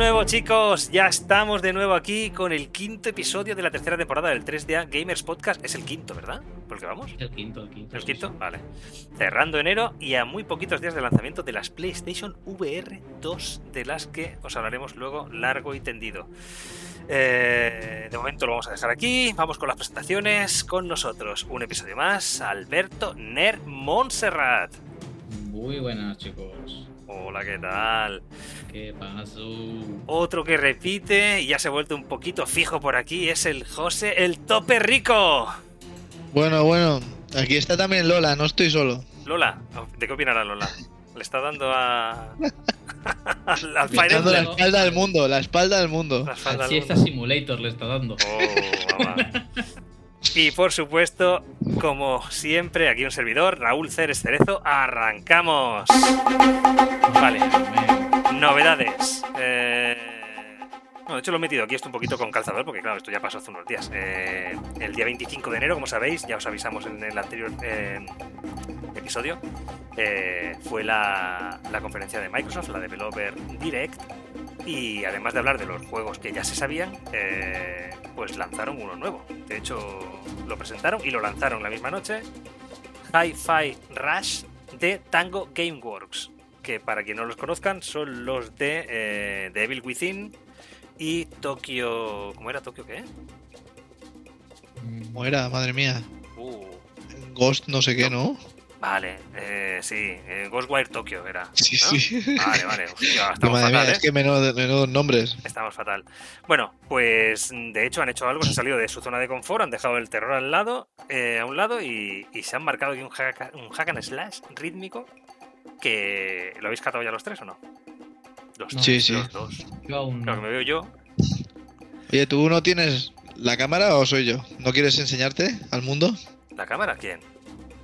nuevo, chicos. Ya estamos de nuevo aquí con el quinto episodio de la tercera temporada del 3DA Gamers Podcast. Es el quinto, ¿verdad? ¿Por qué vamos? El quinto, el quinto. ¿El quinto? sí. Vale. Cerrando enero y a muy poquitos días de lanzamiento de las PlayStation VR 2, de las que os hablaremos luego largo y tendido. Eh, de momento lo vamos a dejar aquí. Vamos con las presentaciones. Con nosotros, un episodio más, Alberto Ner Montserrat. Muy buenas, chicos. Hola, ¿qué tal? ¿Qué pasó? Otro que repite y ya se ha vuelto un poquito fijo por aquí es el José, el Tope Rico. Bueno, bueno, aquí está también Lola, no estoy solo. Lola, ¿de qué opinará Lola? Le está dando a. Fire Dando la espalda al mundo, la espalda al mundo. La espalda Al Siesta mundo. Simulator le está dando. Oh, mamá. Y por supuesto, como siempre, aquí un servidor, Raúl Ceres Cerezo, arrancamos. Vale, novedades. Eh, No, de hecho lo he metido aquí esto un poquito con calzador, porque claro, esto ya pasó hace unos días. Eh, el día 25 de enero, como sabéis, ya os avisamos en el anterior eh, episodio, eh, fue la, la conferencia de Microsoft, la Developer Direct, y además de hablar de los juegos que ya se sabían, eh, pues lanzaron uno nuevo. De hecho, lo presentaron y lo lanzaron la misma noche. Hi-Fi Rush de Tango Gameworks, que para quien no los conozcan son los de eh, Devil Within y Tokyo... ¿Cómo era Tokyo qué? Mm, ¿Cómo era? Madre mía. Uh, Ghost no sé qué, ¿no? Vale, eh, sí, eh, Ghostwire Tokyo era. Sí, ¿no? sí. Vale, vale. Hostia, Que estamos madre fatal, mía, ¿eh? es que menudo, menudos nombres. Estamos fatal. Bueno, pues de hecho han hecho algo, se han salido de su zona de confort, han dejado el terror al lado, eh, a un lado y, y se han marcado aquí un hack, un hack and slash rítmico que lo habéis catado ya los tres o no? Los, No. Sí, tres, sí. los dos. Yo aún Claro no. que me veo yo. Oye, ¿tú no tienes la cámara o soy yo? ¿No quieres enseñarte al mundo? ¿La cámara? ¿Quién?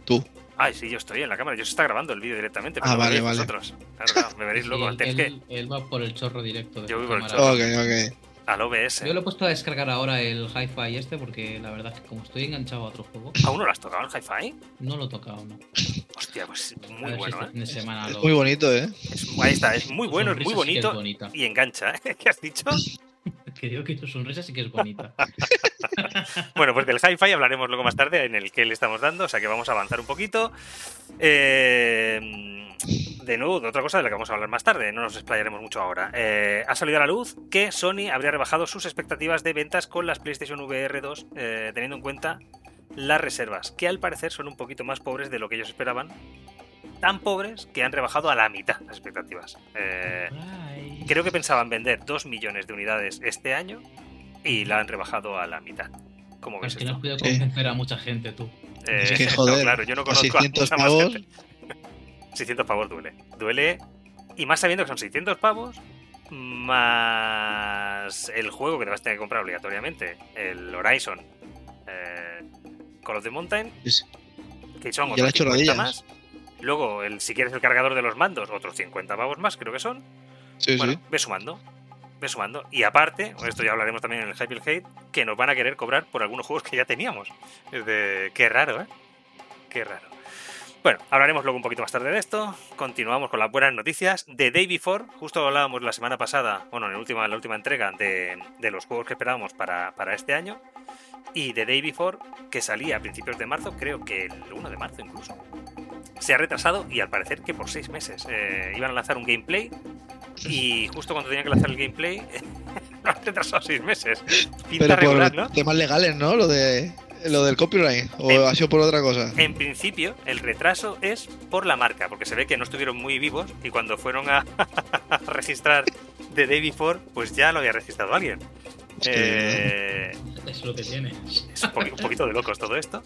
Tú. Ay, sí, yo estoy en la cámara. Yo se está grabando el vídeo directamente. Ah, Pero lo vale, vale. vosotros. Claro, claro, me veréis Sí, luego. él, que él- él va por el chorro directo de Yo voy por el chorro. Ok, ok. al OBS. Yo lo he puesto a descargar ahora el hi-fi este porque la verdad es que como estoy enganchado a otro juego, ¿Aún no lo has tocado el hi-fi? no lo he tocado, ¿no? Hostia, pues muy bueno, si este ¿eh? Es lo... muy bonito, ¿eh? Es- ahí está, es muy bueno, es muy sí bonito es y engancha, ¿eh? ¿Qué has dicho? Digo que tu sonrisa sí que es bonita. Bueno, pues del hi-fi hablaremos luego más tarde en el que le estamos dando, o sea que vamos a avanzar un poquito. Eh, de nuevo, otra cosa de la que vamos a hablar más tarde, no nos explayaremos mucho ahora. Eh, ha salido a la luz que Sony habría rebajado sus expectativas de ventas con las PlayStation VR 2, eh, teniendo en cuenta las reservas, que al parecer son un poquito más pobres de lo que ellos esperaban. Tan pobres que han rebajado a la mitad las expectativas. Eh. Creo que pensaban vender 2 millones de unidades este año y la han rebajado a la mitad. ¿Cómo ves Es que no has podido Sí. convencer a mucha gente tú. Eh, Es que, no, joder, claro, yo no a conozco a 600 mucha más pavos. gente. 600 pavos duele. Duele. Y más sabiendo que son 600 pavos más el juego que te vas a tener que comprar obligatoriamente, el Horizon eh, Call of the Mountain, Es- que son otros ha hecho 50 rodillas. más. Luego, el, si quieres el cargador de los mandos, otros 50 pavos más, creo que son. Sí, Bueno, sí. ve sumando. Ve sumando. Y aparte, esto ya hablaremos también en el Hype y el Hate, que nos van a querer cobrar por algunos juegos que ya teníamos. Es de. Qué raro, ¿eh? Qué raro. Bueno, hablaremos luego un poquito más tarde de esto. Continuamos con las buenas noticias. De Day Before, justo hablábamos la semana pasada, bueno, en la última, en la última entrega, de, de los juegos que esperábamos para, para este año. Y de Day Before, que salía a principios de marzo, creo que el 1 de marzo incluso. Se ha retrasado y al parecer que por seis meses. Eh, iban a lanzar un gameplay y justo cuando tenían que lanzar el gameplay, lo han retrasado seis meses. Pinta Pero regular, por ¿no? temas legales, ¿no? Lo de lo del copyright. ¿O ha sido por otra cosa? En principio, el retraso es por la marca, porque se ve que no estuvieron muy vivos y cuando fueron a, registrar The Day Before, pues ya lo había registrado alguien. Es que- Eh, Es lo que tiene. es un poquito de locos todo esto.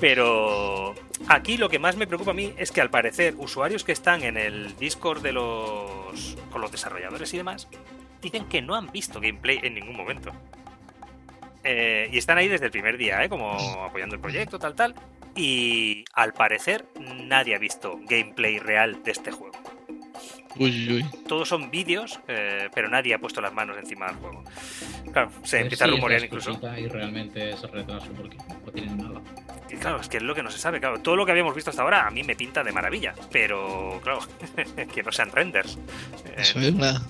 Pero aquí lo que más me preocupa a mí es que al parecer usuarios que están en el Discord de los con los desarrolladores y demás dicen que no han visto gameplay en ningún momento. Eh, y están ahí desde el primer día, ¿eh? como apoyando el proyecto, tal, tal. Y al parecer nadie ha visto gameplay real de este juego. Uy, uy, uy. Todos son vídeos, eh, pero nadie ha puesto las manos encima del juego. Claro, se ver empieza a rumorear incluso. Y realmente es retraso porque no tienen nada. Y claro, es que es lo que no se sabe. Claro, todo lo que habíamos visto hasta ahora a mí me pinta de maravilla, pero claro, que no sean renders. Eh, Eso es una,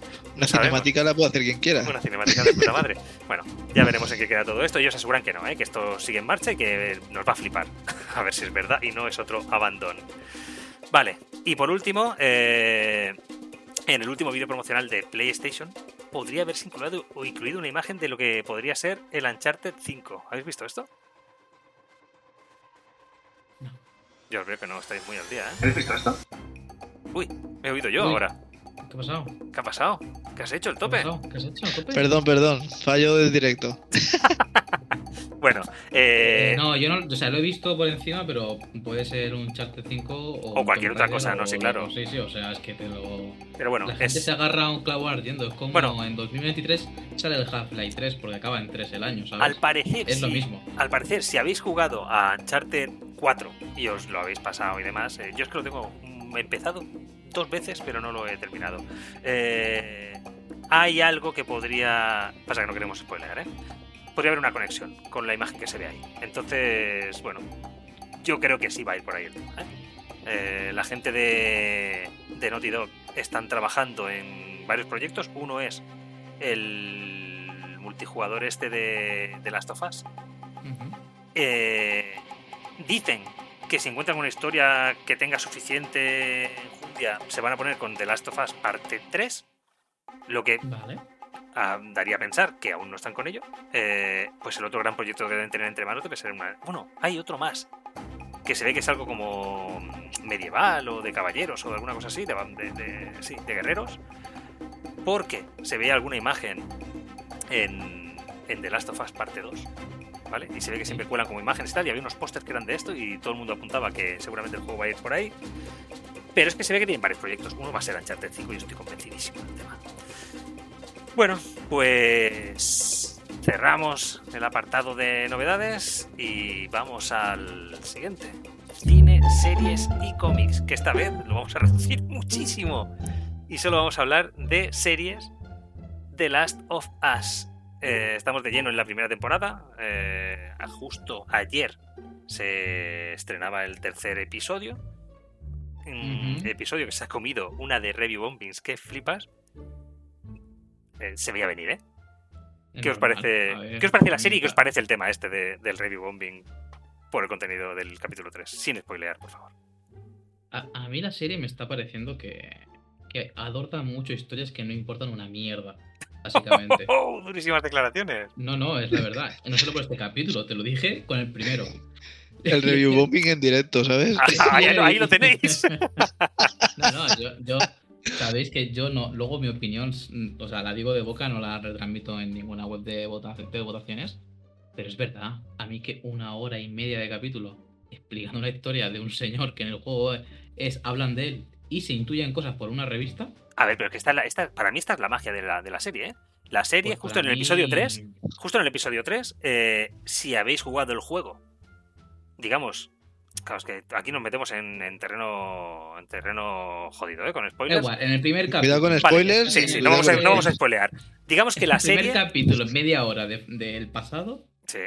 cinemática la puede hacer quien quiera. Una cinemática de puta madre. Bueno, ya veremos en qué queda todo esto. Ellos aseguran que no, ¿eh? que esto sigue en marcha y que nos va a flipar. A ver si es verdad y no es otro abandono. Vale, y por último, eh, en el último vídeo promocional de PlayStation podría haberse incluido, o incluido una imagen de lo que podría ser el Uncharted 5. ¿Habéis visto esto? No. Yo creo que no estáis muy al día, ¿eh? ¿Habéis visto esto? Uy, me he oído yo Uy. ahora. ¿Qué ha pasado? ¿Qué ha pasado? ¿Qué has hecho? ¿El ¿Qué ha tope? pasado? ¿Qué has hecho? ¿El tope? Perdón, perdón, fallo del directo. Bueno, eh, no, yo no, o sea, lo he visto por encima, pero puede ser un Charter 5 o, cualquier otra cosa, no, sí, claro. Sí, sí, o sea, es que te lo. pero bueno, la gente es... se agarra a un clavo ardiendo. Es como Bueno. en 2023 sale el Half-Life 3 porque acaba en 3 el año, ¿sabes? Al parecer, es lo mismo. Al parecer, si habéis jugado a Uncharted 4 y os lo habéis pasado y demás, eh, yo es que lo tengo mm, empezado dos veces, pero no lo he terminado. Eh, hay algo que podría. Pasa que no queremos spoiler, ¿eh? Podría haber una conexión con la imagen que se ve ahí. Entonces, bueno, yo creo que sí va a ir por ahí el tema. ¿eh? Eh, la gente de, de Naughty Dog están trabajando en varios proyectos. Uno es el multijugador este de, de Last of Us. Eh, dicen que si encuentran una historia que tenga suficiente enjundia, se van a poner con The Last of Us parte 3. Lo que Vale. Daría a pensar que aún no están con ello. Eh, pues el otro gran proyecto que deben tener entre manos debe ser una. Bueno, hay otro más. Que se ve que es algo como medieval o de caballeros o alguna cosa así, de, de- de- sí, de guerreros. Porque se veía alguna imagen en, en The Last of Us parte 2. ¿Vale? Y se ve que siempre cuelan como imágenes y tal. Y había unos pósters que eran de esto y todo el mundo apuntaba que seguramente el juego va a ir por ahí. Pero es que se ve que tienen varios proyectos. Uno va a ser Uncharted 5 y yo estoy convencidísimo del tema. Bueno, pues cerramos el apartado de novedades y vamos al siguiente. Cine, series y cómics, que esta vez lo vamos a reducir muchísimo. Y solo vamos a hablar de series The Last of Us. Eh, estamos de lleno en la primera temporada. Eh, justo ayer se estrenaba el tercer episodio. Episodio que se ha comido una de review bombings que flipas. Eh, se veía venir, ¿eh? ¿Qué os normal. parece, ver, ¿qué os parece la serie y qué os parece el tema este de- del review bombing por el contenido del capítulo 3? Sin spoilear, por favor. A, a mí la serie me está pareciendo que, que adorta mucho historias que no importan una mierda, básicamente. ¡Oh! Durísimas declaraciones. No, no, es la verdad. No solo por este capítulo, te lo dije con el primero. El review bombing en directo, ¿sabes? Ah, ahí, ahí lo tenéis. No, no, yo, yo- sabéis que yo no, luego mi opinión, o sea, la digo de boca, no la retransmito en ninguna web de, vota- de votaciones, pero es verdad, a mí que una hora y media de capítulo explicando una historia de un señor que en el juego es, hablan de él y se intuyen cosas por una revista. A ver, pero que esta, es la- esta- para mí esta es la magia de la, de la serie, ¿eh? La serie, pues justo para en el mí- episodio 3, justo en el episodio 3, eh, si habéis jugado el juego, digamos, claro, es que aquí nos metemos en, en terreno en terreno jodido, ¿eh? Con Da spoilers. igual, en el primer capítulo. Cuidado con Vale, spoilers. Sí, sí, no vamos, a, no vamos a spoilers. spoilear. Digamos que en la el primer serie... capítulo, media hora de- del pasado, Sí,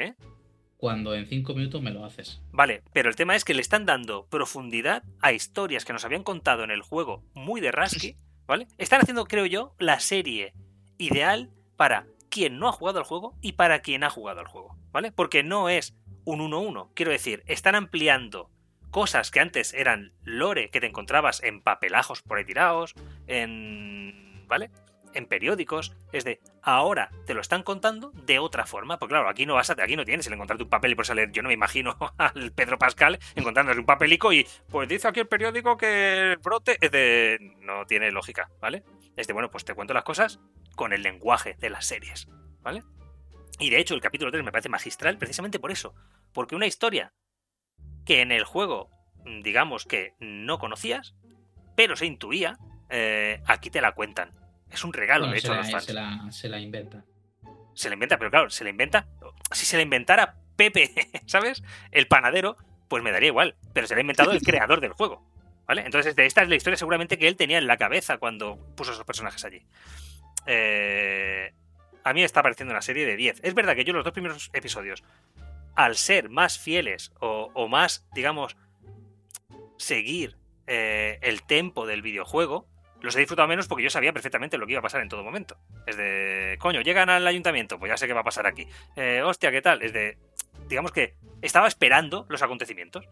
cuando en cinco minutos me lo haces. Vale, pero el tema es que le están dando profundidad a historias que nos habían contado en el juego muy de Rasky, ¿vale? Están haciendo, creo yo, la serie ideal para quien no ha jugado al juego y para quien ha jugado al juego, ¿vale? Porque no es un 1-1, quiero decir, están ampliando cosas que antes eran lore que te encontrabas en papelajos por ahí tirados, en... ¿vale? En periódicos, es de ahora te lo están contando de otra forma, porque claro, aquí no vas a, aquí no tienes el encontrarte un papel y por salir, yo no me imagino al Pedro Pascal encontrándose un papelico y pues dice aquí el periódico que el brote es de no tiene lógica, ¿vale? Es de bueno, pues te cuento las cosas con el lenguaje de las series, ¿vale? Y de hecho el capítulo 3 me parece magistral precisamente por eso, porque una historia que en el juego mm, digamos que no conocías, pero se intuía, eh, aquí te la cuentan. Es un regalo, Bueno, de hecho, a la, los fans. se la- se la inventa. Se la inventa, pero claro, se la inventa. Si se la inventara Pepe, ¿sabes? El panadero, pues me daría igual. Pero se la ha inventado el creador del juego. ¿Vale? Entonces, esta es la historia seguramente que él tenía en la cabeza cuando puso esos personajes allí. Eh, a mí me está pareciendo una serie de 10. Es verdad que yo los dos primeros episodios, al ser más fieles o, más, digamos, seguir eh, el tempo del videojuego, los he disfrutado menos porque yo sabía perfectamente lo que iba a pasar en todo momento. Es de, coño, llegan al ayuntamiento, pues ya sé qué va a pasar aquí. Eh, hostia, ¿qué tal? Es de, digamos que estaba esperando los acontecimientos.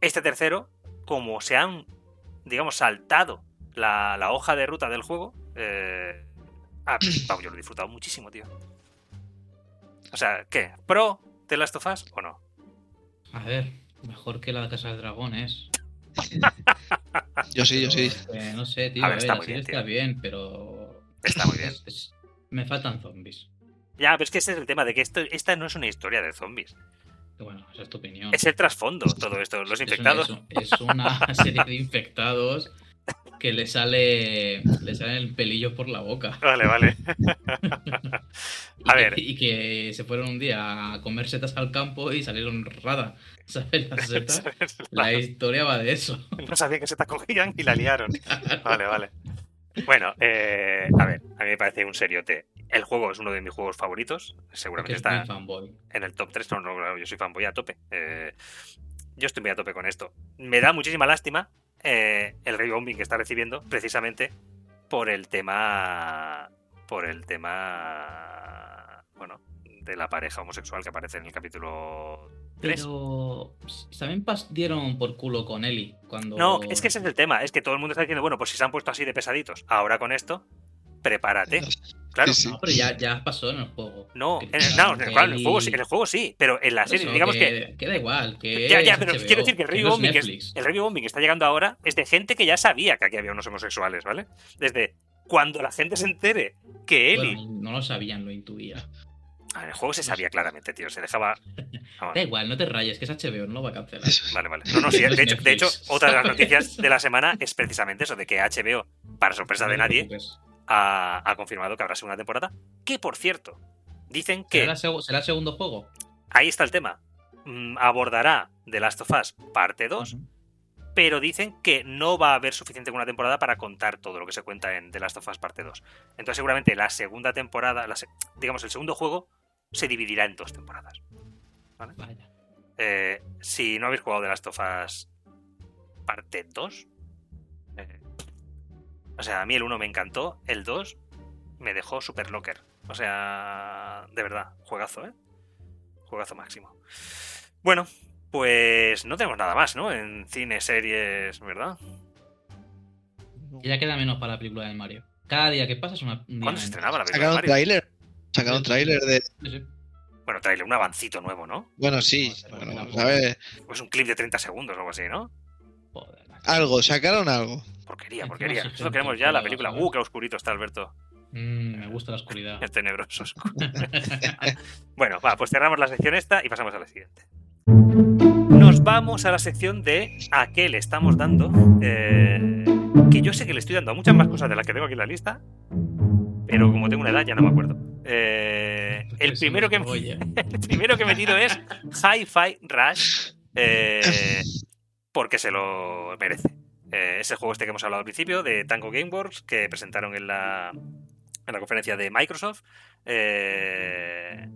Este tercero, como se han, digamos, saltado la, hoja de ruta del juego, eh, yo lo he disfrutado muchísimo, tío. O sea, ¿qué? ¿Pro de Last of Us o no? A ver, mejor que la de Casa del Dragón es. yo sí, yo sí. Eh, no sé, tío. A ver, está, muy bien, está bien, pero. Está muy bien. Me faltan zombies. Ya, pero es que ese es el tema, de que esto, esta no es una historia de zombies. Bueno, esa es tu opinión. Es el trasfondo todo esto, los infectados. es una serie de infectados que le sale le sale el pelillo por la boca. Vale, vale. a ver. y que se fueron un día a comer setas al campo y salieron rada. ¿Sabes? Las setas. la historia va de eso. No sabía que setas cogían y la liaron. Vale, vale. Bueno, eh, a ver, a mí me parece un seriote. El juego es uno de mis juegos favoritos. Seguramente está en el top 3. No, no, yo soy fanboy a tope. Eh, yo estoy muy a tope con esto. Me da muchísima lástima eh, el rebombing que está recibiendo precisamente por el tema por el tema bueno de la pareja homosexual que aparece en el capítulo 3. Pero también dieron por culo con Eli cuando No, es que ese es el tema, es que todo el mundo está diciendo, bueno, pues si se han puesto así de pesaditos, ahora con esto prepárate. Claro. No, pero ya, ya, pasó en el juego. No, en el, no, en el, juego, sí, en el juego sí, pero en la serie, digamos que, Queda igual. Que ya, ya, pero quiero decir que el review, bombing, el review bombing que está llegando ahora es de gente que ya sabía que aquí había unos homosexuales, ¿vale? Desde cuando la gente se entere que Eli. no lo sabían, lo intuía. En el juego se sabía claramente, tío. Se dejaba. Da igual, no te rayes, que es HBO, no lo va a cancelar. Vale, vale. No, no, sí, de, hecho, de hecho, otra de las noticias de la semana es precisamente eso, de que HBO, para sorpresa de nadie, ha, confirmado que habrá segunda temporada. Que por cierto, dicen que. ¿Será, el segundo juego? Ahí está el tema. Mm, abordará The Last of Us parte 2. Pero dicen que no va a haber suficiente con una temporada para contar todo lo que se cuenta en The Last of Us parte 2. Entonces, seguramente la segunda temporada, digamos, el segundo juego, se dividirá en dos temporadas. Eh, si no habéis jugado The Last of Us parte 2, o sea, a mí el 1 me encantó, el 2 me dejó super locker. O sea, de verdad, juegazo, ¿eh? Juegazo máximo. Bueno, pues no tenemos nada más, ¿no? En cine, series, ¿verdad? Y ya queda menos para la película de Mario. Cada día que pasa es una. ¿Cuándo se estrenaba la película de Mario? Trailer. Sacaron un tráiler de. Sí, sí. Bueno, tráiler, un avancito nuevo, ¿no? Bueno, sí. Bueno, ¿sabes? Pues un clip de 30 segundos o algo así, ¿no? Algo, sacaron algo. Porquería, porquería. Eso queremos ya la película. Uh, qué oscurito está Alberto. Mm, me gusta la oscuridad. Es tenebroso. bueno, va, pues cerramos la sección esta y pasamos a la siguiente. Nos vamos a la sección de a qué le estamos dando. Eh, que yo sé que le estoy dando a muchas más cosas de las que tengo aquí en la lista. Pero como tengo una edad ya no me acuerdo. Eh, el, primero que, el primero que he metido es Hi-Fi Rush. Eh, porque se lo merece. Eh, es el juego este que hemos hablado al principio, de Tango Gameworks, que presentaron en la, en la conferencia de Microsoft. Eh,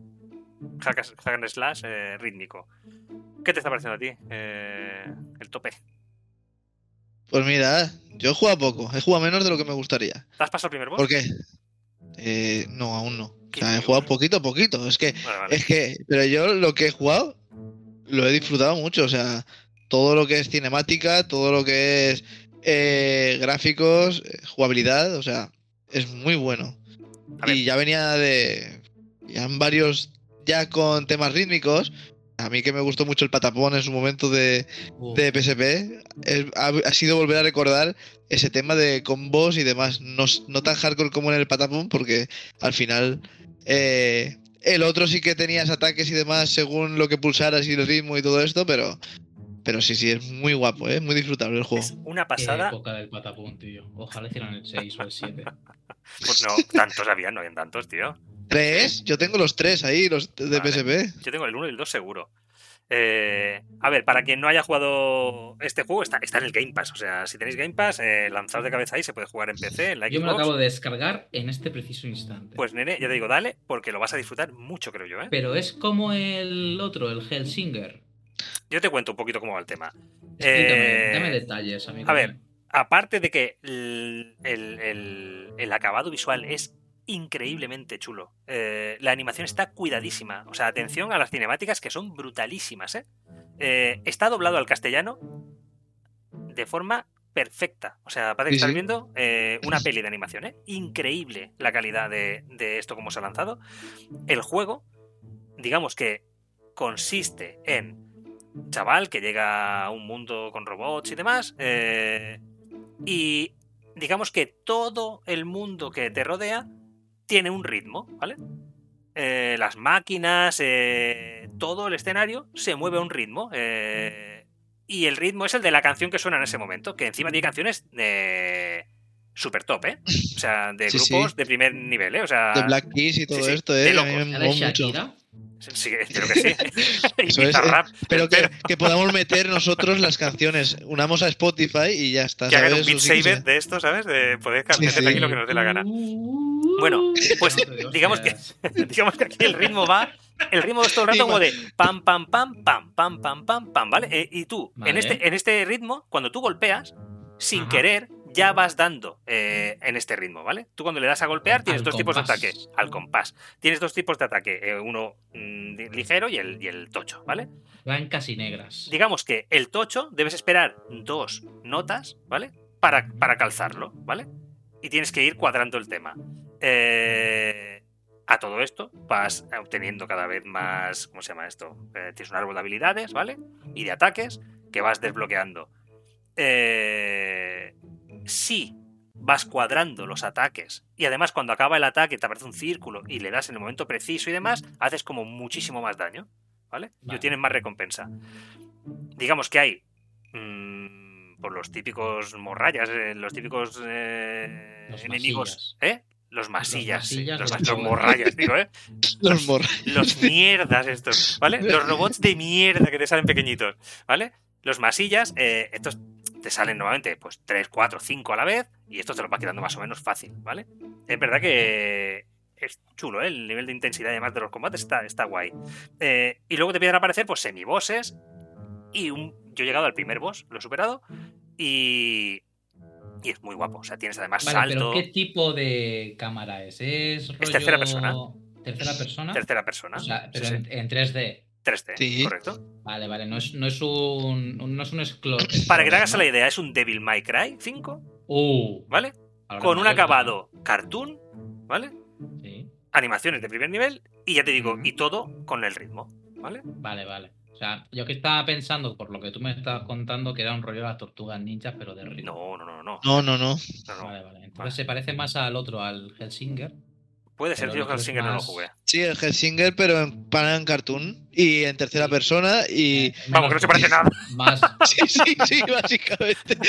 hack, Slash eh, rítmico. ¿Qué te está pareciendo a ti eh, el tope? Pues mira, yo he jugado poco, he jugado menos de lo que me gustaría. ¿Te has pasado el primer boss? ¿Por qué? no, aún no. he jugado poquito a poquito. Es que, es que, pero yo lo que he jugado lo he disfrutado mucho. O sea, todo lo que es cinemática, todo lo que es eh, gráficos, eh, jugabilidad, o sea, es muy bueno. Y ya venía de. Ya en varios. Ya con temas rítmicos. A mí que me gustó mucho el patapón en su momento de, de PSP. ha, sido volver a recordar ese tema de combos y demás. No, no tan hardcore como en el patapón, porque al final. Eh, el otro sí que tenías ataques y demás según lo que pulsaras y el ritmo y todo esto, pero pero sí, sí, es muy guapo, ¿eh? muy disfrutable el juego. Es una pasada. Qué época del patapón, tío. Ojalá hicieran el 6 o el 7. pues no, tantos habían, no habían tantos, tío. ¿Tres? Yo tengo los tres ahí, los de PSP. Yo tengo el 1 y el 2 seguro. Eh, a ver, para quien no haya jugado este juego, está, está en el Game Pass. O sea, si tenéis Game Pass, eh, lanzaos de cabeza ahí, se puede jugar en PC, en la Yo me lo acabo de descargar en este preciso instante. Pues nene, ya te digo, dale, porque lo vas a disfrutar mucho, creo yo. ¿eh? Pero es como el otro, el Hellsinger. Yo te cuento un poquito cómo va el tema. Eh, dame detalles, amigo. A ver, aparte de que el, el, acabado visual es increíblemente chulo. Eh, la animación está cuidadísima. O sea, atención a las cinemáticas que son brutalísimas. ¿eh? Eh, está doblado al castellano de forma perfecta. O sea, parece que estar viendo una peli de animación. Increíble la calidad de, de esto como se ha lanzado. El juego, digamos que consiste en chaval que llega a un mundo con robots y demás. y digamos que todo el mundo que te rodea tiene un ritmo, ¿vale? Eh, las máquinas, eh, todo el escenario se mueve a un ritmo. Eh, y el ritmo es el de la canción que suena en ese momento, que encima tiene canciones de super top, ¿eh? O sea, de grupos de primer nivel, ¿eh? O sea, de Black Keys y todo esto, ¿eh? A Sí, espero que sí. pero que, podamos meter nosotros las canciones, unamos a Spotify y ya está. Que hagan un beat saver de esto, ¿sabes? De poder cantar aquí lo que nos dé la gana. Bueno, pues digamos que, digamos que aquí el ritmo va. El ritmo es todo el rato como de pam, pam, pam, pam, pam, pam, pam, pam, ¿vale? Eh, y tú, en, este, en este ritmo, cuando tú golpeas, sin querer, ya vas dando eh, en este ritmo, ¿vale? Tú cuando le das a golpear tienes dos tipos de ataque, al compás. Tienes dos tipos de ataque, eh, uno mm, ligero y el, y el tocho, ¿vale? Blancas y negras. Digamos que el tocho debes esperar dos notas, ¿vale? Para, para calzarlo, ¿vale? Y tienes que ir cuadrando el tema. Eh, a todo esto vas obteniendo cada vez más, ¿cómo se llama esto? tienes un árbol de habilidades, ¿vale? Y de ataques que vas desbloqueando. Eh, si vas cuadrando los ataques y además cuando acaba el ataque te aparece un círculo y le das en el momento preciso y demás, haces como muchísimo más daño, ¿vale? Y tienes más recompensa. Digamos que hay mm, por los típicos morrayas, eh, los típicos eh, enemigos, ¿eh? Los masillas, los, morrayas, digo, ¿eh? Los, los mierdas estos, ¿vale? Los robots de mierda que te salen pequeñitos, ¿vale? Los masillas, eh, estos te salen nuevamente pues 3, 4, 5 a la vez y esto te lo va quedando más o menos fácil, ¿vale? Es verdad que es chulo, ¿eh? el nivel de intensidad además de los combates está, está guay. Eh, y luego te empiezan a aparecer pues semibosses y un... yo he llegado al primer boss, lo he superado y... Y es muy guapo, o sea, tienes además salto. ¿Pero qué tipo de cámara es? ¿Es, tercera persona. ¿Tercera persona? Tercera persona. O sea, pero en 3D. 3D, correcto. Vale, vale, no es, no es un. No es un Para que te hagas la idea, es un Devil May Cry 5. Uh, ¿Vale? Con un acabado cartoon, ¿vale? Sí. Animaciones de primer nivel y ya te digo, y todo con el ritmo, ¿vale? Vale, vale. O sea, yo que estaba pensando, por lo que tú me estabas contando, que era un rollo de las tortugas ninjas, pero de ritmo. No, no, no, no. No, no, no. Vale, vale. Entonces se parece más al otro, al Helsinger. Puede ser, yo Helsinger no lo jugué. Sí, el Helsinger, pero en Pan Cartoon y en tercera persona y... Vamos, que no se parece nada. Más... sí, sí, sí, básicamente.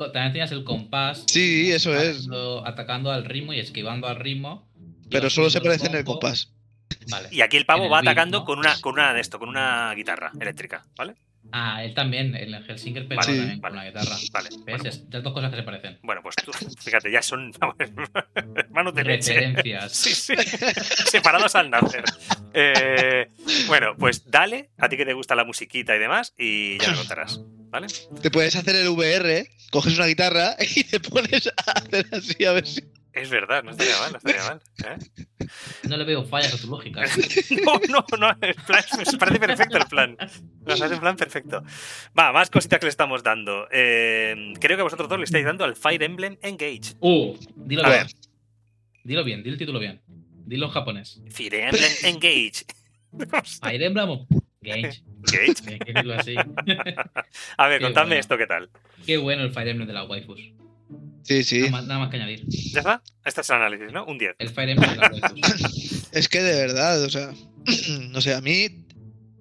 Ah, también, tienes el compás. Sí, eso es. Atacando al ritmo y esquivando al ritmo. Pero solo se parece en el compás. Vale. Y aquí el pavo va atacando con una, con una de esto, con una guitarra eléctrica, ¿vale? Ah, él también, el Helsinger pero también con la guitarra. Vale. ¿Ves? Pues, dos cosas que se parecen. Bueno, pues tú, fíjate, ya son hermanos de leche. Sí, sí. Separados al nacer. Eh, bueno, pues dale, a ti que te gusta la musiquita y demás, y ya lo contarás. ¿Vale? Te puedes hacer el VR, coges una guitarra y te pones a hacer así a ver si. Es verdad, no estaría mal, no estaría mal. ¿eh? No le veo fallas a tu lógica. no, no, no, el plan, me parece perfecto el plan. Nos hace un plan perfecto. Va, más cositas que le estamos dando. Eh, creo que vosotros dos le estáis dando al Fire Emblem Engage. Uh, dilo bien. Dilo bien, dilo el título bien. Dilo en japonés. Fire Emblem Engage. Fire Emblem Engage. Engage. Así. A ver, contadme esto, ¿qué tal? Qué bueno el Fire Emblem de la waifus. Sí, sí. Nada más, que añadir. ¿Ya está? Este es el análisis, ¿no? Un 10. El Fire Emblem Es que de verdad, o sea, no sé, a mí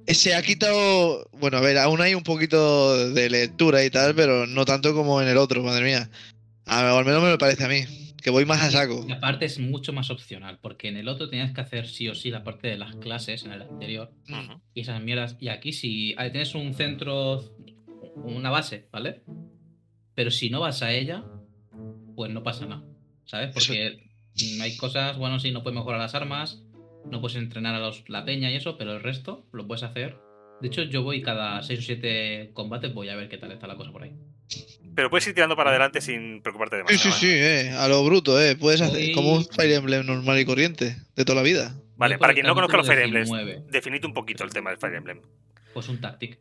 se ha quitado. Bueno, a ver, aún hay un poquito de lectura y tal, pero no tanto como en el otro, madre mía. al menos me lo parece a mí, que voy más a saco. La parte es mucho más opcional, porque en el otro tenías que hacer sí o sí la parte de las clases en el anterior y esas mierdas. Y aquí, si tienes un centro, una base, ¿vale? Pero si no vas a ella, pues no pasa nada, ¿sabes? Porque hay cosas, bueno, sí, no puedes mejorar las armas, no puedes entrenar a los, la peña y eso, pero el resto lo puedes hacer. De hecho, yo voy cada 6 o 7 combates, voy a ver qué tal está la cosa por ahí. Pero puedes ir tirando para adelante sin preocuparte demasiado. Sí, sí, ¿eh? sí, eh, a lo bruto, eh. Puedes hacer como un Fire Emblem normal y corriente de toda la vida. Vale, para quien no conozca los Fire Emblems, definite un poquito el tema del Fire Emblem. Pues un Tactic.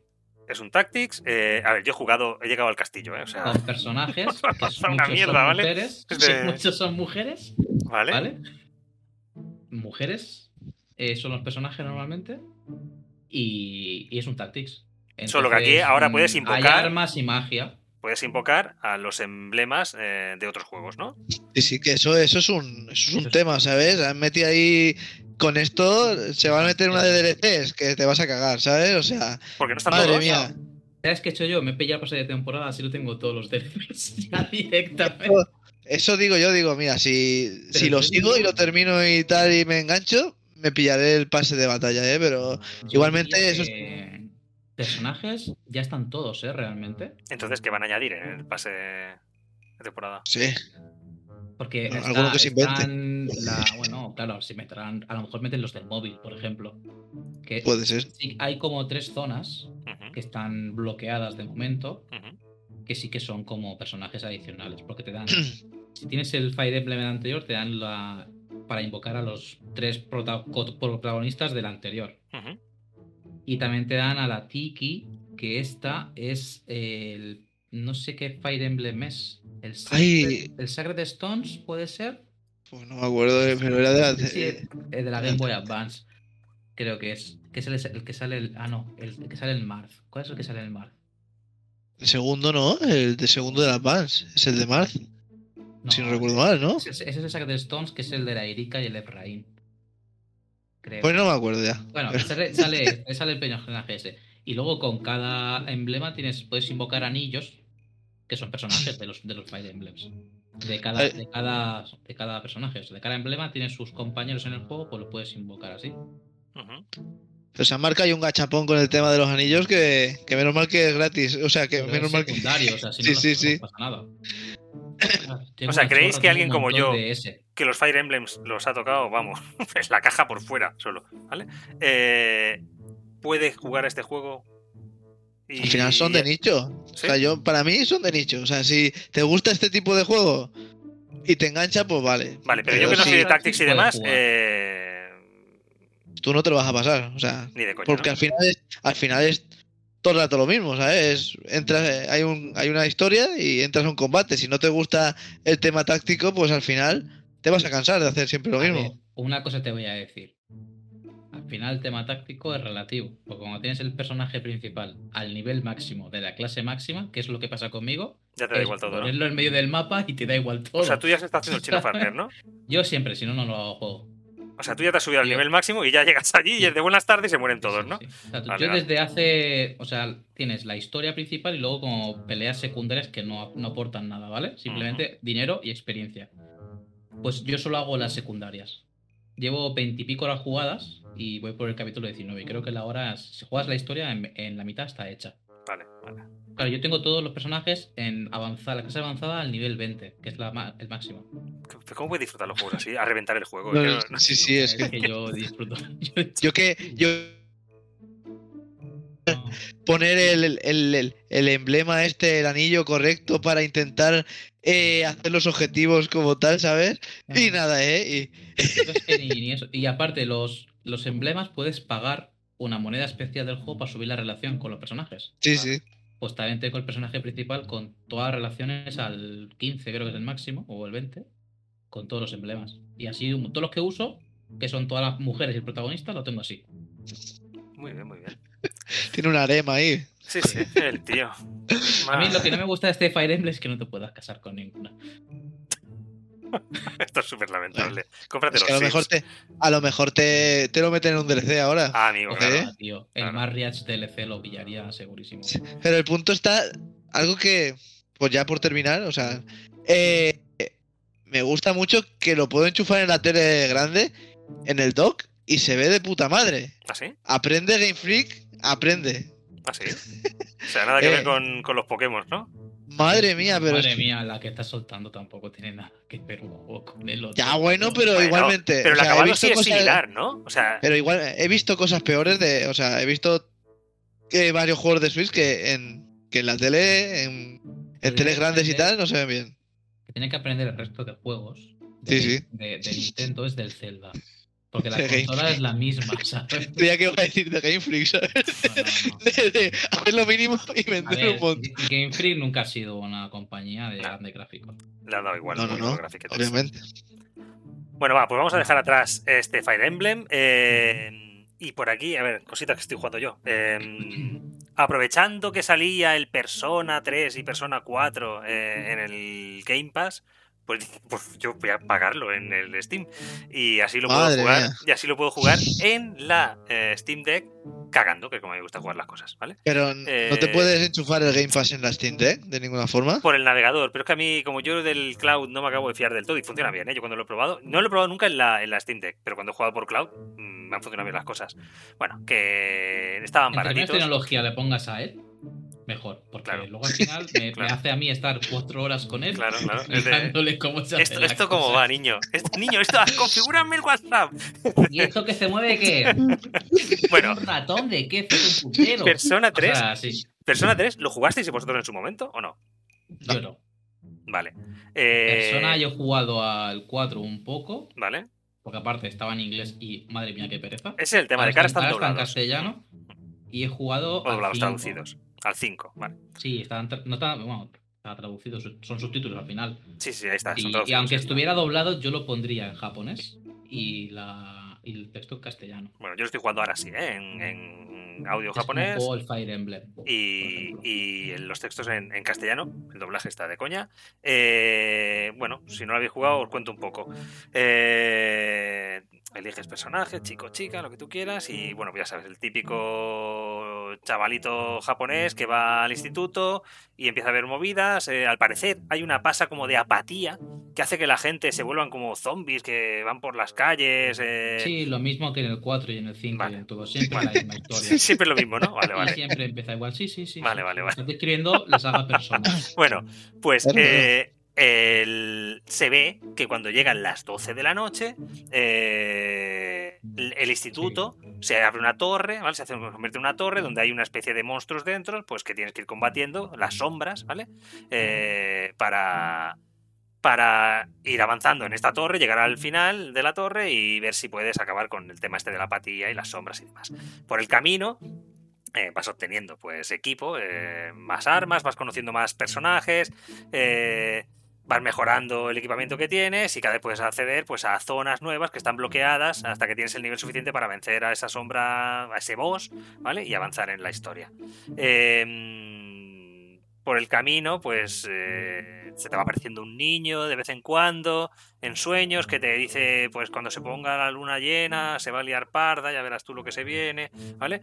Es un Tactics. Eh, a ver, yo he jugado, he llegado al castillo, ¿eh? O sea... Con personajes. Que una mierda, ¿vale? Mujeres, Muchos son mujeres. Vale. ¿Vale? Mujeres eh, son los personajes normalmente. Y, y es un Tactics. Solo que aquí ahora puedes mm, invocar. Hay armas y magia. Puedes invocar a los emblemas eh, de otros juegos, ¿no? Sí, sí, que eso, eso es un, eso es un tema, ¿sabes? Han metido ahí. Con esto se va a meter una de DLCs que te vas a cagar, ¿sabes? O sea. Porque no está madre mía. ¿Sabes qué he hecho yo? Me he pillado pasar de temporada, así lo tengo todos los DLCs ya directamente. Eso, digo yo, digo, mira, si, si lo sigo y lo termino y tal y me engancho, me pillaré el pase de batalla, ¿eh? Pero igualmente eso personajes ya están todos, ¿eh? Realmente. Entonces, ¿qué van a añadir en el pase de temporada? Sí. Porque alguno que se bueno, claro, si meterán, a lo mejor meten los del móvil, por ejemplo. Que Puede ser. hay como tres zonas que están bloqueadas de momento, que sí que son como personajes adicionales, porque te dan, si tienes el Fire Emblem anterior, te dan la para invocar a los tres protagonistas del anterior. Y también te dan a la Tiki, que esta es el. No sé qué Fire Emblem es. El Sacred, ¿El Sacred Stones puede ser? Pues no me acuerdo, pero era de la. Sí, el de la Game Boy Advance. Creo que es. Que es el, que sale el. Ah, no, el, que sale el Marth. ¿Cuál es el que sale el Marth? El segundo no, el de segundo de la Advance. Es el de Marth. si no recuerdo mal, ¿no? Ese es el Sacred Stones, que es el de la Erika y el Efraín. Pues no me acuerdo ya. Bueno, sale, sale, el personaje ese. Y luego con cada emblema tienes, puedes invocar anillos, que son personajes de los, de los Fire Emblems. De cada, de, cada, de cada personaje. de cada emblema tienes sus compañeros en el juego, pues lo puedes invocar así. Pero se marca hay un gachapón con el tema de los anillos que, que menos mal que es gratis. O sea, que menos mal que. O sea, si sí, no, sí, sí. pasa nada. o sea, ¿creéis que alguien como yo, que los Fire Emblems los ha tocado, vamos, es la caja por fuera solo, ¿vale? Eh, ¿Puede jugar este juego? Al final son de nicho. O sea, yo, para mí son de nicho. O sea, si te gusta este tipo de juego y te engancha, pues vale. Vale, pero, yo que no soy de Tactics y demás, eh... tú no te lo vas a pasar. O sea, Ni de porque al final es, al final es todo el rato lo mismo, ¿sabes? Entras, hay, un, hay una historia y entras a un combate. Si no te gusta el tema táctico, pues al final te vas a cansar de hacer siempre lo mismo. una cosa te voy a decir. Al final el tema táctico es relativo. Porque cuando tienes el personaje principal al nivel máximo de la clase máxima, que es lo que pasa conmigo, ya te da igual todo. Ponerlo en medio del mapa y te da igual todo. O sea, tú ya se estás haciendo el chino farmer, ¿no? Yo siempre, si no, no lo hago juego. O sea, tú ya te has subido al nivel máximo y ya llegas allí y es de buenas tardes y se mueren todos, ¿no? yo desde hace. O sea, tienes la historia principal y luego como peleas secundarias que no, aportan nada, ¿vale? Simplemente dinero y experiencia. Pues yo solo hago las secundarias. Llevo veintipico horas jugadas y voy por el capítulo 19. Y creo que la hora, si juegas la historia, en la mitad está hecha. Vale, vale. Claro, yo tengo todos los personajes en avanzada, la clase avanzada al nivel 20, que es el máximo. ¿Cómo puedes disfrutar los juegos así? A reventar el juego. sí, sí, es, que... yo disfruto. yo que. Yo... Poner el, emblema este, el anillo correcto para intentar eh, hacer los objetivos como tal, ¿sabes? Y nada, ¿eh? Y, aparte, los, los emblemas puedes pagar una moneda especial del juego para subir la relación con los personajes. Sí, sí pues también tengo el personaje principal con todas las relaciones al 15, creo que es el máximo, o el 20, con todos los emblemas. Y así, todos los que uso, que son todas las mujeres y el protagonista, lo tengo así. Muy bien, muy bien. Tiene un arema ahí. Sí, sí, el tío. A mí lo que no me gusta de este Fire Emblem es que no te puedas casar con ninguna. Esto es súper lamentable. Cómprate a, lo mejor te, a lo mejor te, lo meten en un DLC ahora. Ah, amigo, claro. tío, el Marriage DLC lo pillaría segurísimo. pero el punto está. Algo que. Pues ya por terminar, o sea. Eh, me gusta mucho que lo puedo enchufar en la tele grande, en el dock, y se ve de puta madre. ¿Ah, sí? Aprende Game Freak, aprende. ¿Ah, sí? O sea, nada que ver eh, con, con los Pokémon, ¿no? Madre mía, pero. Madre mía, la que está soltando tampoco tiene nada que ver con el Ya, bueno, pero igualmente. Pero la o sí es similar, ¿no? O sea. Pero igual, he visto cosas peores de. O sea, he visto que varios juegos de Switch que en, que en la tele, en, En teles grandes y tal no se ven bien. Que tiene que aprender el resto de juegos sí, sí. de, Nintendo es del Zelda. Porque la consola es la misma, ¿sabes? Tenía que iba a decir de Game Freak, ¿sabes? De, hacer lo mínimo y vender un montón. Game Freak nunca ha sido una compañía de grandes gráficos. Le ha dado igual. No, no, no. Obviamente. Bueno, va, pues vamos a dejar atrás este Fire Emblem. Eh, y por aquí, a ver, cositas que estoy jugando yo. Eh, aprovechando que salía el Persona 3 y Persona 4 eh, en el Game Pass, pues, pues, yo voy a pagarlo en el Steam. Y así lo puedo jugar. Y así lo puedo jugar en la eh, Steam Deck cagando, que como me gusta jugar las cosas, ¿vale? Pero no te eh, puedes enchufar el Game Pass en la Steam Deck de ninguna forma. Por el navegador, pero es que a mí, como yo del cloud no me acabo de fiar del todo y funciona bien, ¿eh? Yo cuando lo he probado, no lo he probado nunca en la, en la Steam Deck, pero cuando he jugado por cloud mm, me han funcionado bien las cosas. Bueno, que estaban baratitos. ¿Qué tecnología le pongas a él? Mejor. Porque luego al final me, hace a mí estar cuatro horas con él. Claro, claro. cómo se hace esto, esto cómo va, niño. niño, esto, configúrame el WhatsApp. ¿Y esto que se mueve qué? Bueno. ¿Un ratón de qué? ¿Es un puntero? Persona 3. sí. Persona 3, ¿lo jugasteis vosotros en su momento o no? Yo no. Vale. Eh... Persona yo he jugado al 4 un poco. Vale. Porque aparte estaba en inglés y madre mía, qué pereza. Ese es el tema, de cara están doblados. en castellano. Y he jugado. O doblados traducidos. Al 5, vale. Sí, están, no está, bueno, está traducido, son subtítulos al final. Sí, sí, ahí está. Y, aunque estuviera doblado, yo lo pondría en japonés y, la, y el texto en castellano. Bueno, yo lo estoy jugando ahora sí, ¿eh? en, audio japonés. el Fire Emblem. Y, y los textos en, en, castellano. El doblaje está de coña. Eh, bueno, si no lo habéis jugado, os cuento un poco. Eh, eliges personaje, chico, chica, lo que tú quieras, y bueno, ya sabes, el típico chavalito japonés que va al instituto y empieza a ver movidas. Eh, al parecer hay una pasa como de apatía que hace que la gente se vuelvan como zombies que van por las calles. Eh. Sí, lo mismo que en el 4 y en el 5 y en todo, siempre la misma historia. siempre lo mismo, ¿no? Vale, vale. siempre empieza igual, sí, sí, sí. Vale, vale, vale. Estás describiendo la saga personas. Bueno, pues eh, el, se ve que cuando llegan las 12 de la noche, eh, el instituto se abre una torre, ¿vale? Se hace, convierte en una torre donde hay una especie de monstruos dentro, pues que tienes que ir combatiendo, las sombras, ¿vale? Eh, para, para ir avanzando en esta torre, llegar al final de la torre y ver si puedes acabar con el tema este de la apatía y las sombras y demás. Por el camino eh, vas obteniendo pues equipo, más armas, vas conociendo más personajes, eh, vas mejorando el equipamiento que tienes y cada vez puedes acceder pues a zonas nuevas que están bloqueadas hasta que tienes el nivel suficiente para vencer a esa sombra, a ese boss, ¿vale? Y avanzar en la historia. Em, por el camino, pues eh, se te va apareciendo un niño de vez en cuando, en sueños, que te dice, pues cuando se ponga la luna llena, se va a liar parda, ya verás tú lo que se viene, ¿vale?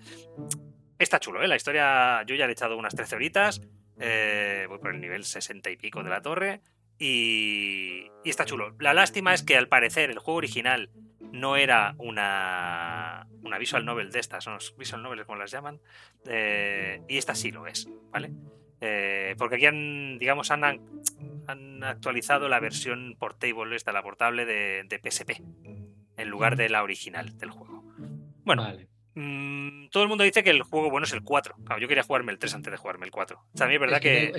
Está chulo, ¿eh? La historia, yo ya le he echado unas 13 horitas, eh, voy por el nivel 60 y pico de la torre. Y, está chulo. La lástima es que al parecer el juego original no era una, una visual novel de estas, son los visual novels como las llaman, eh, y esta sí lo es, ¿vale? Eh, porque aquí han, digamos, han, han, actualizado la versión portable, esta, la portable de, de PSP, en lugar de la original del juego. Bueno, vale. Mm, todo el mundo dice que el juego bueno es el 4. yo quería jugarme el 3 antes de jugarme el 4. O sea, a mí es verdad que.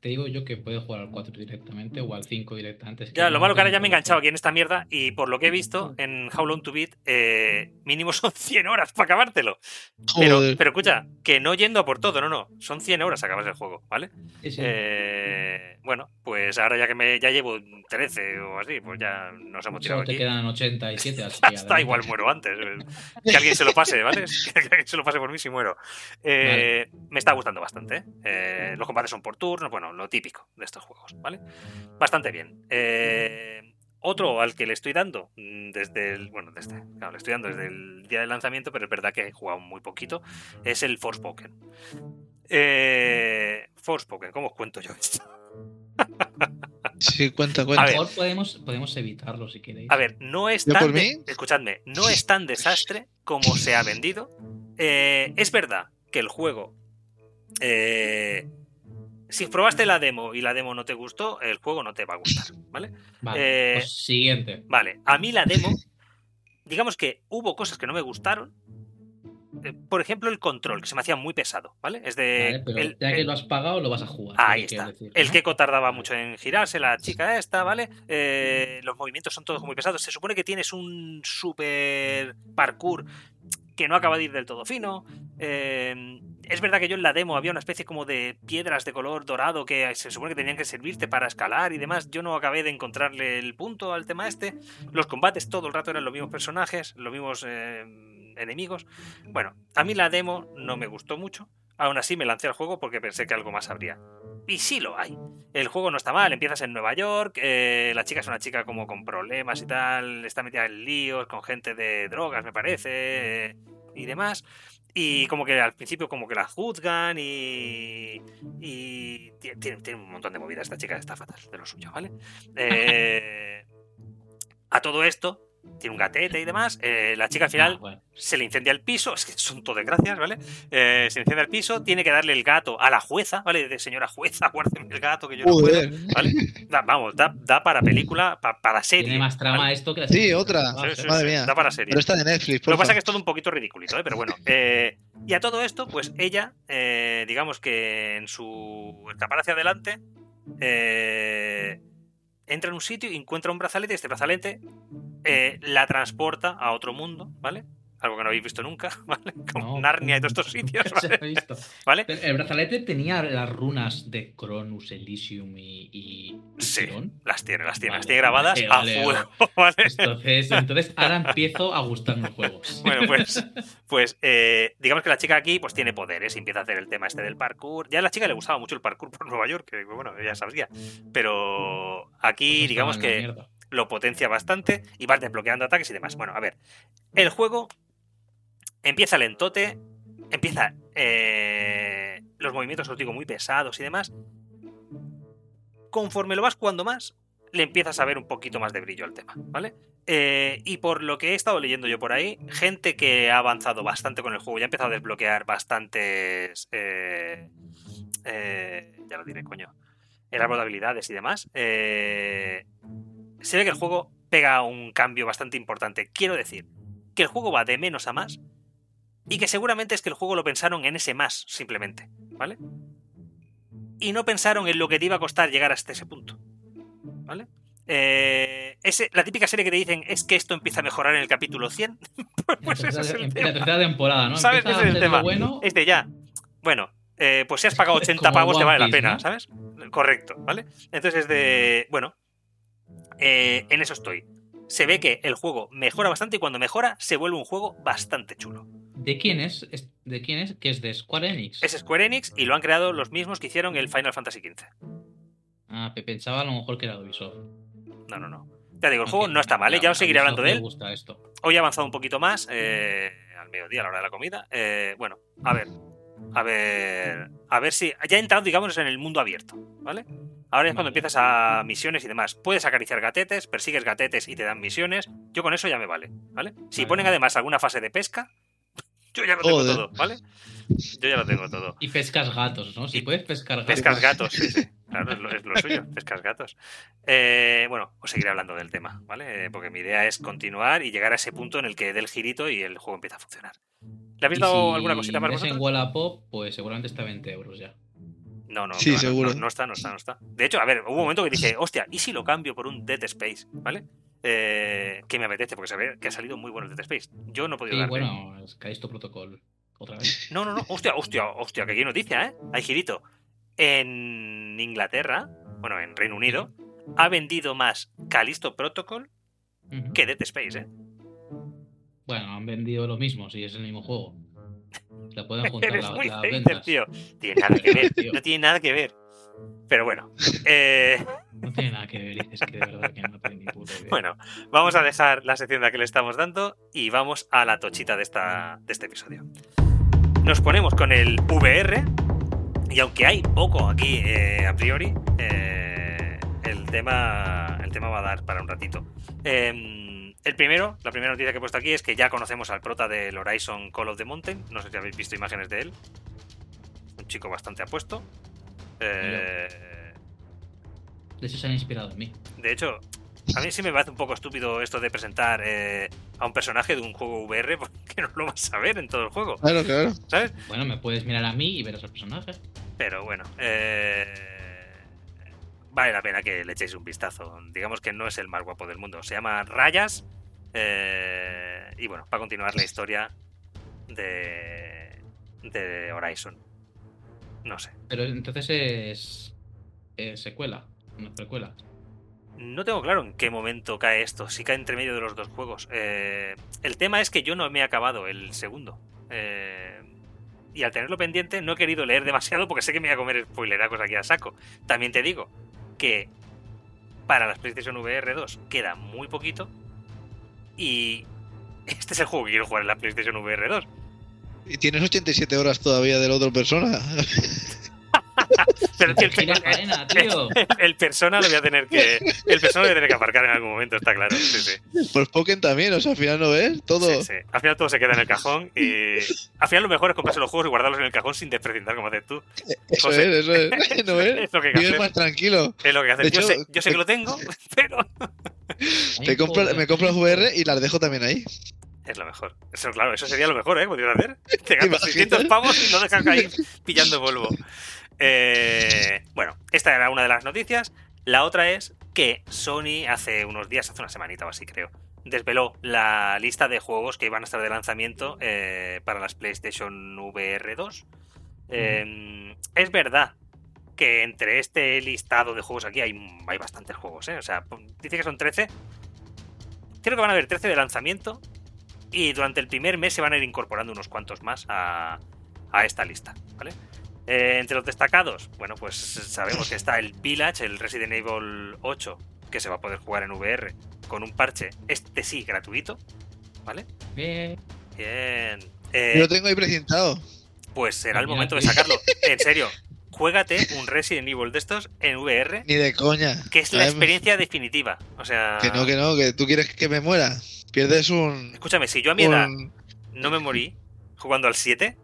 te digo yo que puedes jugar al 4 directamente o al 5 directamente. ya, lo malo que ahora ya me he enganchado aquí en esta mierda y por lo que he visto en How Long to Beat, eh, mínimo son 100 horas para acabártelo. Pero, pero, escucha, que no yendo a por todo, no, no. Son 100 horas acabas el juego, ¿vale? Eh, bueno, pues ahora ya que me ya llevo 13 o así, pues ya nos hemos tirado. Solo te quedan 87, así Hasta igual muero antes. Que alguien se lo pase, ¿vale? que se lo pase por mí si muero. Eh, me está gustando bastante. ¿eh? los combates son por turnos, bueno, lo típico de estos juegos, ¿vale? Bastante bien. Eh, otro al que le estoy dando mm, desde el. Bueno, desde. Claro, le estoy dando desde el día del lanzamiento, pero es verdad que he jugado muy poquito. Es el Forspoken. Eh, Forspoken, ¿cómo os cuento yo esto? Sí, cuenta, cuenta. A podemos, podemos evitarlo si queréis. A ver, no es tan. escuchadme, no es tan desastre como se ha vendido. Eh, es verdad que el juego. Eh, si probaste la demo y la demo no te gustó, el juego no te va a gustar, ¿vale? Vale. Eh, pues siguiente. Vale, a mí la demo. Digamos que hubo cosas que no me gustaron, por ejemplo, el control, que se me hacía muy pesado, ¿vale? Es de. ya que lo has pagado, lo vas a jugar. Ahí está. el Keko tardaba mucho en girarse, la chica esta, ¿vale? Eh, los movimientos son todos muy pesados. Se supone que tienes un super parkour que no acaba de ir del todo fino. Eh, es verdad que yo en la demo había una especie como de piedras de color dorado que se supone que tenían que servirte para escalar y demás. Yo no acabé de encontrarle el punto al tema este. Los combates todo el rato eran los mismos personajes, los mismos enemigos. Bueno, a mí la demo no me gustó mucho. Aún así me lancé al juego porque pensé que algo más habría. Y sí lo hay. El juego no está mal, empiezas en Nueva York, eh, la chica es una chica como con problemas y tal, está metida en líos con gente de drogas, me parece, y demás. Y como que al principio como que la juzgan y... Y tiene, un montón de movidas esta chica, está fatal de lo suyo, ¿vale? Eh, a todo esto, tiene un gatete y demás. Eh, la chica al final ah, se le incendia el piso, es que son todo desgracias, ¿vale? Eh, se le incendia el piso, tiene que darle el gato a la jueza, ¿vale? De señora jueza, guárdeme el gato que yo no puedo, ¿vale? vamos, da, para película, para serie. Tiene más trama esto que la Sí, otra. Madre mía. Da para serie. Pero está de Netflix. Lo que pasa es que es todo un poquito ridiculito, ¿eh? Pero bueno. Eh, y a todo esto, pues ella, digamos que en su escapar hacia adelante, entra en un sitio y encuentra un brazalete y este brazalete eh, la transporta a otro mundo, ¿vale? Algo que no habéis visto nunca, ¿vale? Como Narnia y todos estos sitios, ¿vale? El brazalete tenía las runas de Cronus, Elysium y. sí, las tiene, las tiene, las tiene grabadas a fuego, ¿vale? Entonces, entonces, ahora empiezo a gustarme el juego. Bueno, pues, pues eh, digamos que la chica aquí pues tiene poderes y empieza a hacer el tema este del parkour. Ya a la chica le gustaba mucho el parkour por Nueva York, que bueno, ya sabría. Pero aquí, pues digamos que lo potencia bastante y vas desbloqueando ataques y demás. Bueno, a ver, el juego empieza lentote, empieza eh, los movimientos, os digo, muy pesados y demás. Conforme lo vas jugando más, le empiezas a ver un poquito más de brillo al tema, ¿vale? Eh, y por lo que he estado leyendo yo por ahí, gente que ha avanzado bastante con el juego, ya ha empezado a desbloquear bastantes... Eh, ya lo diré, coño. El árbol de habilidades y demás. Se ve que el juego pega un cambio bastante importante. Quiero decir, que el juego va de menos a más y que seguramente es que el juego lo pensaron en ese más, simplemente, ¿vale? Y no pensaron en lo que te iba a costar llegar hasta ese punto, ¿vale? Eh, la típica serie que te dicen es que esto empieza a mejorar en el capítulo 100. pues ese es el tema. La tercera temporada, ¿no? ¿Sabes? Ese es el tema. Bueno... Es de ya. Bueno, eh, pues si has pagado 80 pavos te vale la pena, ¿sabes? Correcto, ¿vale? Entonces es de. Bueno, eh, en eso estoy. Se ve que el juego mejora bastante y cuando mejora se vuelve un juego bastante chulo. ¿De quién es? ¿De quién es? Que es de Square Enix. Es Square Enix y lo han creado los mismos que hicieron el Final Fantasy XV. Ah, pensaba a lo mejor que era Ubisoft. No, no, no. Ya digo, el juego no está mal, ¿eh? ya os seguiré hablando de él. Me gusta esto. Hoy he avanzado un poquito más, eh, al mediodía, a la hora de la comida. Eh, bueno, a ver. A ver. A ver si. Ya he entrado, digamos, en el mundo abierto, ¿vale? Ahora es cuando empiezas a misiones y demás. Puedes acariciar gatetes, persigues gatetes y te dan misiones. Yo con eso ya me vale, ¿vale? Si ponen además alguna fase de pesca, yo ya lo tengo todo, ¿vale? Yo ya lo tengo todo. Y pescas gatos, ¿no? Si puedes pescar gatos. Pescas gatos, sí, sí. Claro, es lo, suyo, pescas gatos. Eh, bueno, os seguiré hablando del tema, ¿vale? Eh, porque mi idea es continuar y llegar a ese punto en el que dé el girito y el juego empieza a funcionar. ¿Le habéis dado alguna cosita vosotros? en Wallapop, pues seguramente está a 20 euros ya. No, no, sí, seguro. No, está, no está, no está. De hecho, a ver, hubo un momento que dije, hostia, ¿y si lo cambio por un Dead Space? ¿Vale? Eh, que me apetece, porque se ve que ha salido muy bueno el Dead Space. Yo no he podido sí, bueno, es que esto protocolo otra vez. No, no, no, hostia, hostia, hostia, que aquí noticia, ¿eh? Hay girito. En Inglaterra, bueno, en Reino Unido, ha vendido más Callisto Protocol que Dead Space, ¿eh? Bueno, han vendido lo mismo, si es el mismo juego. La pueden juntar Eres muy tío. Tiene nada que ver, no tiene nada que ver. Pero bueno. Eh... No tiene nada que ver, es que de verdad que no tiene ni puta Bueno, vamos a dejar la sección de que le estamos dando y vamos a la tochita de, esta, de este episodio. Nos ponemos con el VR y aunque hay poco aquí eh, a priori, eh, el, tema, el tema va a dar para un ratito. Eh, el primero, la primera noticia que he puesto aquí es que ya conocemos al prota del Horizon Call of the Mountain. No sé si habéis visto imágenes de él. Un chico bastante apuesto. Eh, de hecho, se han inspirado en mí. De hecho, a mí sí me parece un poco estúpido esto de presentar eh, a un personaje de un juego VR porque no lo vas a ver en todo el juego. Claro, claro. ¿Sabes? Bueno, me puedes mirar a mí y ver a esos personajes. Pero bueno, eh, vale la pena que le echéis un vistazo. Digamos que no es el más guapo del mundo. Se llama Rayas. Eh, y bueno, para continuar la historia de, de Horizon. No sé. Pero entonces es, es secuela, no precuela. No tengo claro en qué momento cae esto, si cae entre medio de los dos juegos. Eh, el tema es que yo no me he acabado el segundo. Eh, y al tenerlo pendiente no he querido leer demasiado porque sé que me voy a comer spoileracos aquí a saco. También te digo que para las PlayStation VR 2 queda muy poquito y este es el juego que quiero jugar en la PlayStation VR 2. Y tienes 87 horas todavía de la otra persona. Pero el, el, persona lo voy a tener que. El persona lo voy a tener que aparcar en algún momento, está claro. Sí, sí. Pues Pokémon también, o sea, al final no ves todo. Sí, sí. Al final todo se queda en el cajón y. Al final lo mejor es comprarse los juegos y guardarlos en el cajón sin desprecintar como haces tú. Eso es, eso es. ¿No ves? es lo que Vives más tranquilo. Es lo que haces. Yo, sé, yo sé que lo tengo, pero. Te compro, me compro las VR y las dejo también ahí. Es lo mejor. Eso, claro, eso sería lo mejor, ¿eh? Podrías hacer. Te gastas 600 pavos y no dejas caer pillando polvo. Eh, bueno, esta era una de las noticias. La otra es que Sony hace unos días, hace una semanita o así creo, desveló la lista de juegos que iban a estar de lanzamiento eh, para las PlayStation VR 2. Em, es verdad que entre este listado de juegos aquí hay, hay bastantes juegos, ¿eh? O sea, dice que son 13. Creo que van a haber 13 de lanzamiento y durante el primer mes se van a ir incorporando unos cuantos más a, a esta lista, ¿vale? Eh, entre los destacados, bueno, pues sabemos que está el Village, el Resident Evil 8, que se va a poder jugar en VR con un parche, este sí, gratuito, ¿vale? Bien. Bien. Eh, Yo lo tengo ahí presentado. Pues será el momento de sacarlo. En serio, juégate un Resident Evil de estos en VR. Ni de coña. Que es la experiencia definitiva. O sea. Que no, que no, que tú quieres que me muera. Pierdes un. Escúchame, si yo a mi edad no me morí jugando al 7,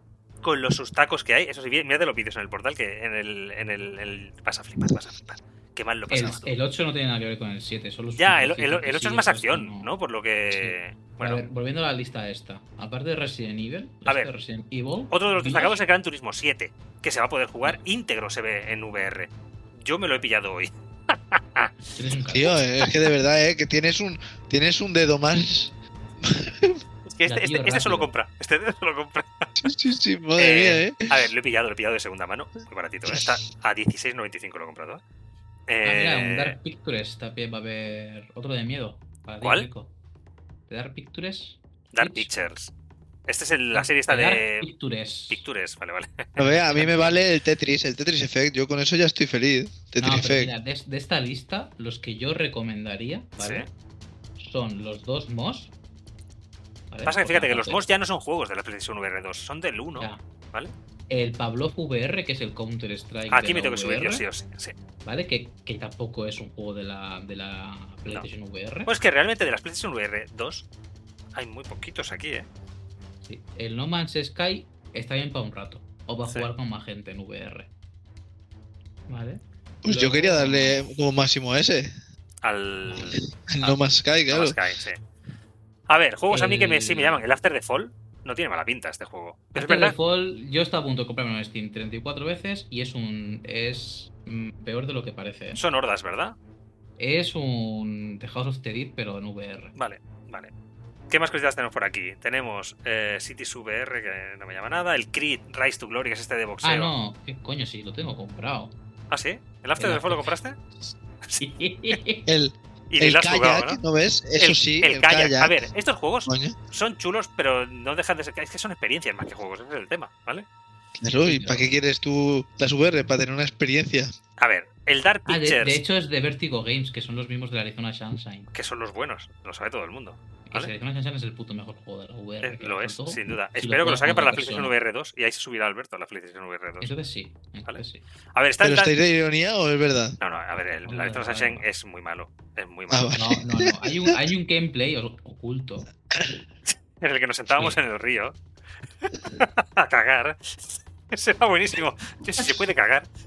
con los sustacos que hay. Eso sí, mira de los vídeos en el portal que en el, en el, el... vas a flipar, vas a flipar. Qué mal lo pasabas el, el 8 no tiene nada que ver con el 7, solo Ya, el, el, 8 es más acción, ¿no? Por lo que. Bueno. A ver, volviendo a la lista esta. Aparte de Resident Evil, a ver, Resident Evil, otro de los destacados es el Gran Turismo 7, que se va a poder jugar íntegro, se ve en VR. Yo me lo he pillado hoy. Tío, es que de verdad, ¿eh? Que tienes un, tienes un dedo más este, este, este solo compra. Este solo compra. Sí, sí, madre mía, ¿eh? A ver, lo he pillado, lo he pillado de segunda mano. Muy baratito. ¿eh? Está a 16.95 lo he comprado. Eh... Ah, mira, un Dark Pictures también va a haber otro de miedo. Para ¿Cuál? ¿De Dark Pictures? Dark Pictures. Esta es el, la serie esta de. Dark Pictures. Pictures, vale, vale. No, vea, a mí me vale el Tetris, el Tetris Effect. Yo con eso ya estoy feliz. Tetris no, Effect. Mira, de, de, esta lista, los que yo recomendaría, ¿vale? ¿Sí? Son los dos MOS Pasa que fíjate que los mods ya no son juegos de la PlayStation VR 2, son del 1, ¿vale? El Pablo VR, que es el Counter Strike. Aquí me tengo que subir yo, sí o sí. sí. ¿Vale? Que, que, tampoco es un juego de la, de la PlayStation VR. Pues que realmente de las PlayStation VR 2 hay muy poquitos aquí, ¿eh? Sí. El No Man's Sky está bien para un rato. O va a jugar con más gente en VR. ¿Vale? Pues yo quería darle como máximo a ese. Al. No Man's Sky, claro. No Man's Sky, sí. A ver, juegos a mí que me, sí me llaman. El After the Fall no tiene mala pinta este juego. After es verdad? the Fall, yo estaba a punto de comprarme en Steam 34 veces y es un. es mm, peor de lo que parece. ¿eh? Son hordas, ¿verdad? Es un The House of the Dead, pero en VR. Vale, vale. ¿Qué más cositas tenemos por aquí? Tenemos eh, Cities VR, que no me llama nada. El Creed Rise to Glory, que es este de boxeo. Ah, no. ¿Qué coño? Sí, lo tengo comprado. ¿Ah, sí? ¿El After the Fall lo compraste? Sí. el, y el kayak, jugado, ¿no? ¿no ves? Eso sí. El, kayak. A ver, estos juegos son chulos, pero no dejan de ser. Es que son experiencias más que juegos, ese es el tema, ¿vale? Claro, ¿y para qué quieres tú las VR? Para tener una experiencia. A ver, el Dark Pictures. Ah, de, de, hecho, es de Vertigo Games, que son los mismos de la Arizona Sunshine. Que son los buenos, lo sabe todo el mundo. ¿vale? Arizona Sunshine es el puto mejor juego de la VR. Eh, lo es, sin duda. Si Espero que lo saquen para la PlayStation VR 2 y ahí se subirá Alberto a la PlayStation VR 2. Entonces sí. ¿Vale? sí. A ver, está ¿Pero estáis de ironía o es verdad? No, no, a ver, el, la Arizona Sunshine es muy malo. Es muy Ah, malo. vale. No, no, no. Hay un, hay un gameplay oculto. en el que nos sentábamos Sí. en el río a cagar. Ese era buenísimo. Yo si se puede cagar.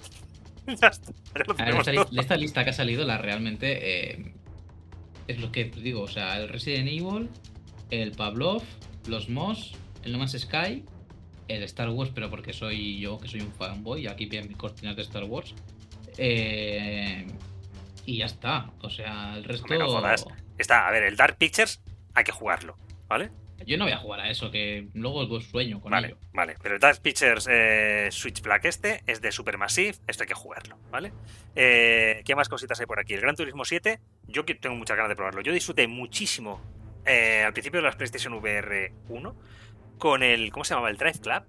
Ya está, ya lo A ver, tenemos esta, todo. li- esta lista que ha salido, la realmente. eh, es lo que digo, o sea, el Resident Evil, el Pavlov, los Moss, el No Man's Sky, el Star Wars, pero porque soy yo que soy un fanboy, aquí bien mi cortinas de Star Wars. Eh, y ya está. O sea, el resto. Está, a ver, el Dark Pictures hay que jugarlo, ¿vale? Yo no voy a jugar a eso, que luego es sueño con vale, ello. Vale, pero el Dark Pictures eh, Switch Black este es de Supermassive, esto hay que jugarlo, ¿vale? Eh, ¿Qué más cositas hay por aquí? El Gran Turismo 7, yo tengo muchas ganas de probarlo. Yo disfruté muchísimo eh, al principio de las PlayStation VR 1 con el. ¿Cómo se llamaba? El Drive Club.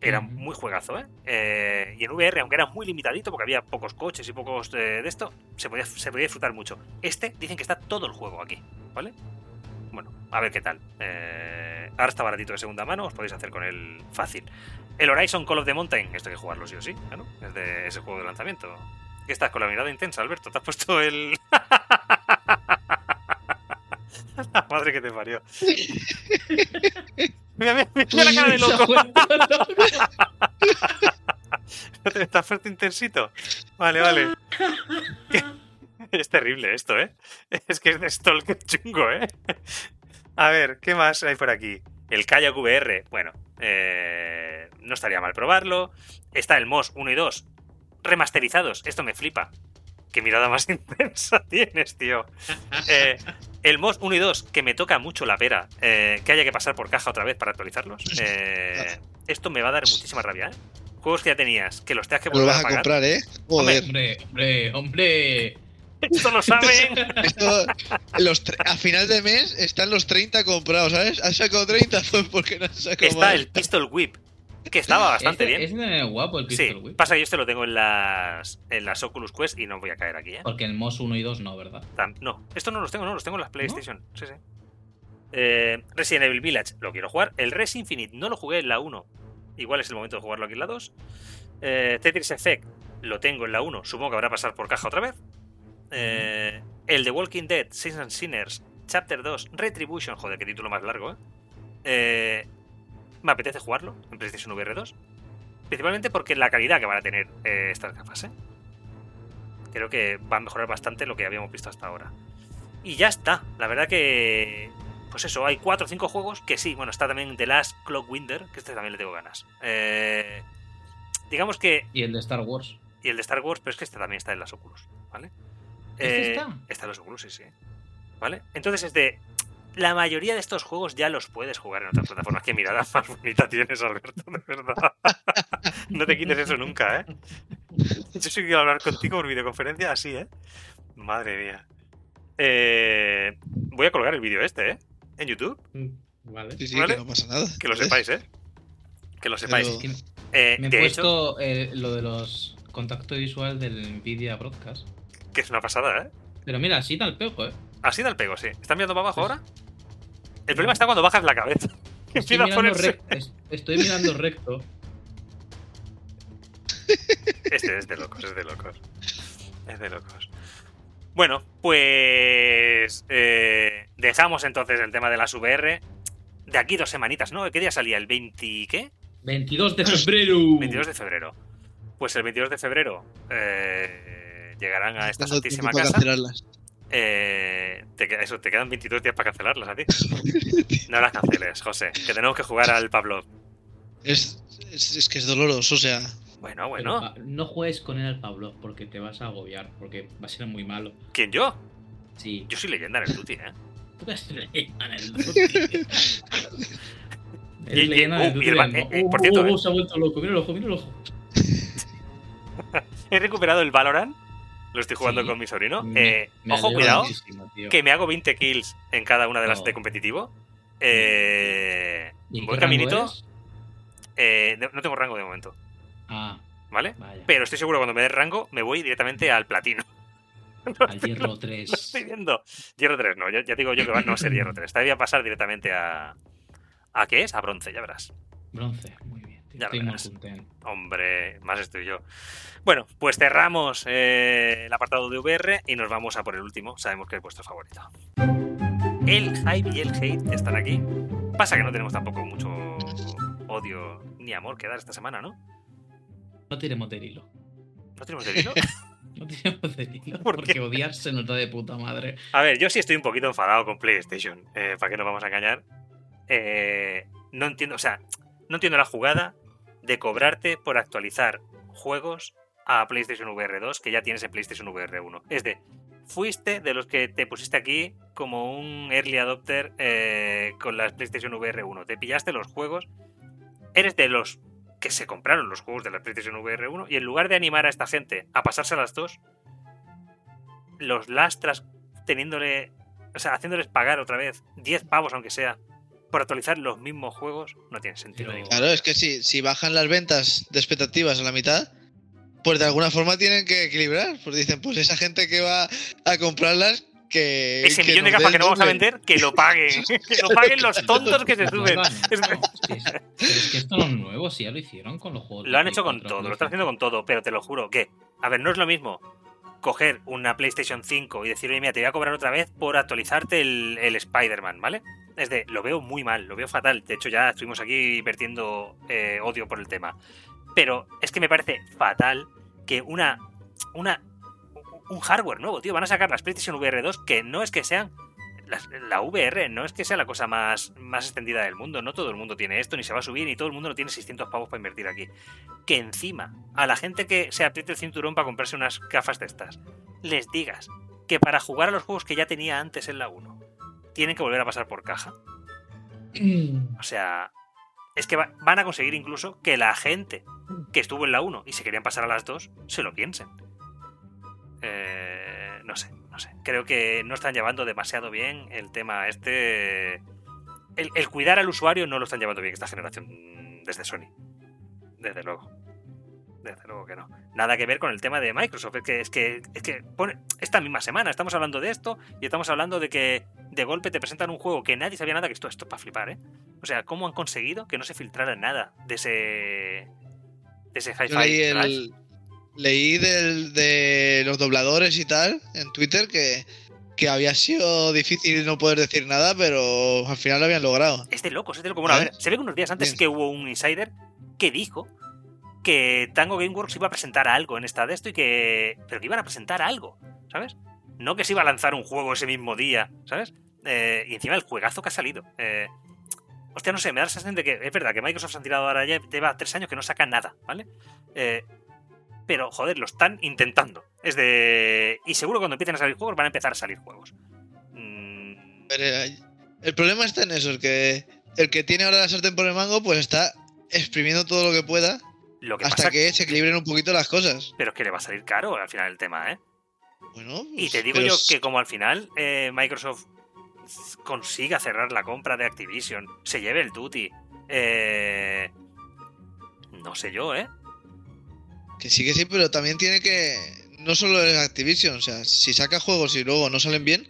Era muy juegazo, ¿eh? ¿eh? Y en VR, aunque era muy limitadito, porque había pocos coches y pocos de, esto, se podía, se podía disfrutar mucho. Este, dicen que está todo el juego aquí, ¿vale? Bueno, a ver qué tal. Eh, ahora está baratito de segunda mano, os podéis hacer con él fácil. El Horizon Call of the Mountain, esto hay que jugarlo sí o sí, ¿no? Es de ese juego de lanzamiento. ¿Qué estás con la mirada intensa, Alberto? ¿Te has puesto el. la madre que te parió. mira, mira, mira la cara de loco. ¿Estás fuerte intensito? Vale, vale. Es terrible esto, ¿eh? Es que es de Stalker chungo, ¿eh? A ver, ¿qué más hay por aquí? El Kayak VR, bueno, eh, no estaría mal probarlo. Está el MOS 1 y 2 remasterizados. Esto me flipa. Qué mirada más intensa tienes, tío. Eh, el MOS 1 y 2, que me toca mucho la pera, eh, que haya que pasar por caja otra vez para actualizarlos. esto me va a dar muchísima rabia, ¿eh? Juegos que ya tenías, que los tengas que volver a, comprar, ¿eh? Hombre, hombre, hombre. Esto lo saben. a final de mes están los 30 comprados, ¿sabes? ¿Has sacado 30? Pues porque no has sacado Está el Pistol Whip, que estaba bastante bien. Es guapo el Pistol Whip. Pasa que yo este lo tengo en las, en las Oculus Quest y no voy a caer aquí, ¿eh? Porque el MOS 1 y 2 no, ¿verdad? no, estos no los tengo, no, los tengo en las PlayStation. Sí, sí. Eh, Resident Evil Village, lo quiero jugar. El Res Infinite, no lo jugué en la 1. Igual es el momento de jugarlo aquí en la 2. Eh, Tetris Effect, lo tengo en la 1. Supongo que habrá pasar por caja otra vez. Eh, el The Walking Dead, Saints and Sinners, Chapter 2, Retribution, joder, qué título más largo, ¿eh? ¿eh? me apetece jugarlo en PlayStation VR 2. Principalmente porque la calidad que van a tener eh, estas gafas, ¿eh? Creo que va a mejorar bastante lo que habíamos visto hasta ahora. Y ya está. La verdad que. Pues eso, hay 4 o 5 juegos que sí. Bueno, está también The Last Clock Winder, que este también le tengo ganas. Eh, digamos que. Y el de Star Wars. Y el de Star Wars, pero es que este también está en las Oculus, ¿vale? ¿Este está? Los Oculus, sí, sí. ¿Vale? Entonces es de. La mayoría de estos juegos ya los puedes jugar en otras plataformas. Qué mirada más bonita tienes, Alberto, de verdad. no te quites eso nunca, ¿eh? Yo sí quiero hablar contigo por videoconferencia así, ¿eh? Madre mía. Eh, voy a colgar el vídeo este, ¿eh? En YouTube. Mm, vale. Sí, sí, que no pasa nada. Que lo sepáis, ¿eh? Que lo sepáis. Eh, me he puesto eh, lo de los contacto visual del Nvidia Broadcast. Que es una pasada, ¿eh? Pero mira, así da el pego, ¿eh? Así da el pego, sí. ¿Estás mirando para abajo ahora? El problema está cuando bajas la cabeza. Estoy, mirando, Estoy mirando recto. Este es de locos, es de locos. Es de locos. Bueno, pues eh, dejamos entonces el tema de las VR. De aquí dos semanitas, ¿no? ¿Qué día salía? ¿El 20 qué? 22 de febrero. 22 de febrero. Pues el 22 de febrero eh, llegarán a esta santísima casa. Eh, te, eso, te quedan 22 días para cancelarlas a ti. No las canceles, José, que tenemos que jugar al Pablo. Es, es, que es doloroso, o sea. Bueno, bueno. Ah, no juegues con él al Pablo porque te vas a agobiar, porque va a ser muy malo. ¿Quién, yo? Sí. Yo soy leyenda en el Duty, ¿eh? Tú eres leyenda en el Duty. Eres leyenda en el Duty. Eh, por cierto, uh, uh, se ha vuelto loco, mira el ojo, mira el ojo. He recuperado el Valorant lo estoy jugando con mi sobrino. Eh, ojo, cuidado, que me hago 20 kills en cada una de las de competitivo. Eh, voy caminito. Eh, no tengo rango de momento. Ah. ¿Vale? Pero estoy seguro que cuando me dé rango me voy directamente al platino. al hierro 3. Lo estoy viendo. Hierro 3, no. Ya, digo yo que va, no va a ser hierro 3. Te voy a pasar directamente a. ¿A qué es? A bronce, ya verás. Bronce, muy bien. Estoy muy contento. Hombre, más estoy yo. Bueno, pues cerramos eh, el apartado de VR y nos vamos a por el último. Sabemos que es vuestro favorito. El hype y el hate están aquí. Pasa que no tenemos tampoco mucho odio ni amor que dar esta semana, ¿no? No tenemos del hilo. ¿No tenemos del hilo? No tiene voz de Lilo. porque odiarse se nota de puta madre. A ver, yo sí estoy un poquito enfadado con PlayStation. Eh, ¿Para qué nos vamos a engañar? Eh, no entiendo, o sea, no entiendo la jugada de cobrarte por actualizar juegos a PlayStation VR 2 que ya tienes en PlayStation VR 1. Es de, fuiste de los que te pusiste aquí como un early adopter eh, con la PlayStation VR 1. Te pillaste los juegos. Eres de los que se compraron los juegos de la PlayStation VR 1 y en lugar de animar a esta gente a pasarse a las dos, los lastras teniéndole, o sea, haciéndoles pagar otra vez 10 pavos aunque sea por actualizar los mismos juegos, no tiene sentido. Claro, es que si, si bajan las ventas de expectativas a la mitad, pues de alguna forma tienen que equilibrar. Pues dicen, pues esa gente que va a comprarlas, que. Ese millón de gafas que no vamos a vender, que lo paguen. que lo paguen los tontos que se suben. es, que esto no es nuevo, si ya lo hicieron con los juegos. Lo han hecho con todo, lo están haciendo con todo, pero te lo juro que. A ver, no es lo mismo coger una PlayStation 5 y decir, oye, mira, te voy a cobrar otra vez por actualizarte el, el Spider-Man, ¿vale? Es de, lo veo muy mal, lo veo fatal. De hecho, ya estuvimos aquí vertiendo eh, odio por el tema. Pero es que me parece fatal que una, una, un hardware nuevo, tío, van a sacar las PlayStation VR 2 que no es que sean la, VR no es que sea la cosa más, más extendida del mundo, no todo el mundo tiene esto, ni se va a subir, ni todo el mundo no tiene 600 pavos para invertir aquí. Que encima, a la gente que se apriete el cinturón para comprarse unas gafas de estas, les digas que para jugar a los juegos que ya tenía antes en la 1, tienen que volver a pasar por caja. Mm. O sea, es que van a conseguir incluso que la gente que estuvo en la 1 y se querían pasar a las 2 se lo piensen. Eh, no sé, no sé. Creo que no están llevando demasiado bien el tema este. El, el, cuidar al usuario no lo están llevando bien esta generación desde Sony. Desde luego. Desde luego que no. Nada que ver con el tema de Microsoft. Es que, es que, es que pone, esta misma semana estamos hablando de esto y estamos hablando de que de golpe te presentan un juego que nadie sabía nada que esto, esto es para flipar, ¿eh? O sea, ¿cómo han conseguido que no se filtrara nada de ese. de ese hi-fi? Leí, de los dobladores y tal en Twitter que, que había sido difícil no poder decir nada, pero al final lo habían logrado. Es de locos, es de locos. Bueno, a ver, se ve que unos días antes que hubo un insider que dijo que Tango Gameworks iba a presentar algo en esta de esto y que. Pero que iban a presentar algo, ¿sabes? No que se iba a lanzar un juego ese mismo día, ¿sabes? Eh, y encima el juegazo que ha salido. Eh, hostia, no sé, me da la sensación de que es verdad que Microsoft se han tirado ahora ya lleva tres años que no saca nada, ¿vale? Eh, pero, joder, lo están intentando. Es de. Y seguro cuando empiecen a salir juegos van a empezar a salir juegos. Mm. el problema está en eso, el que. El que tiene ahora la sartén por el mango, pues está exprimiendo todo lo que pueda hasta que se equilibren un poquito las cosas. Pero es que le va a salir caro al final el tema, ¿eh? Bueno, y te digo yo que como al final eh, Microsoft consiga cerrar la compra de Activision, se lleve el duty, eh, no sé yo, ¿eh? Que sí, que sí, pero también tiene que... No solo en Activision, o sea, si saca juegos y luego no salen bien,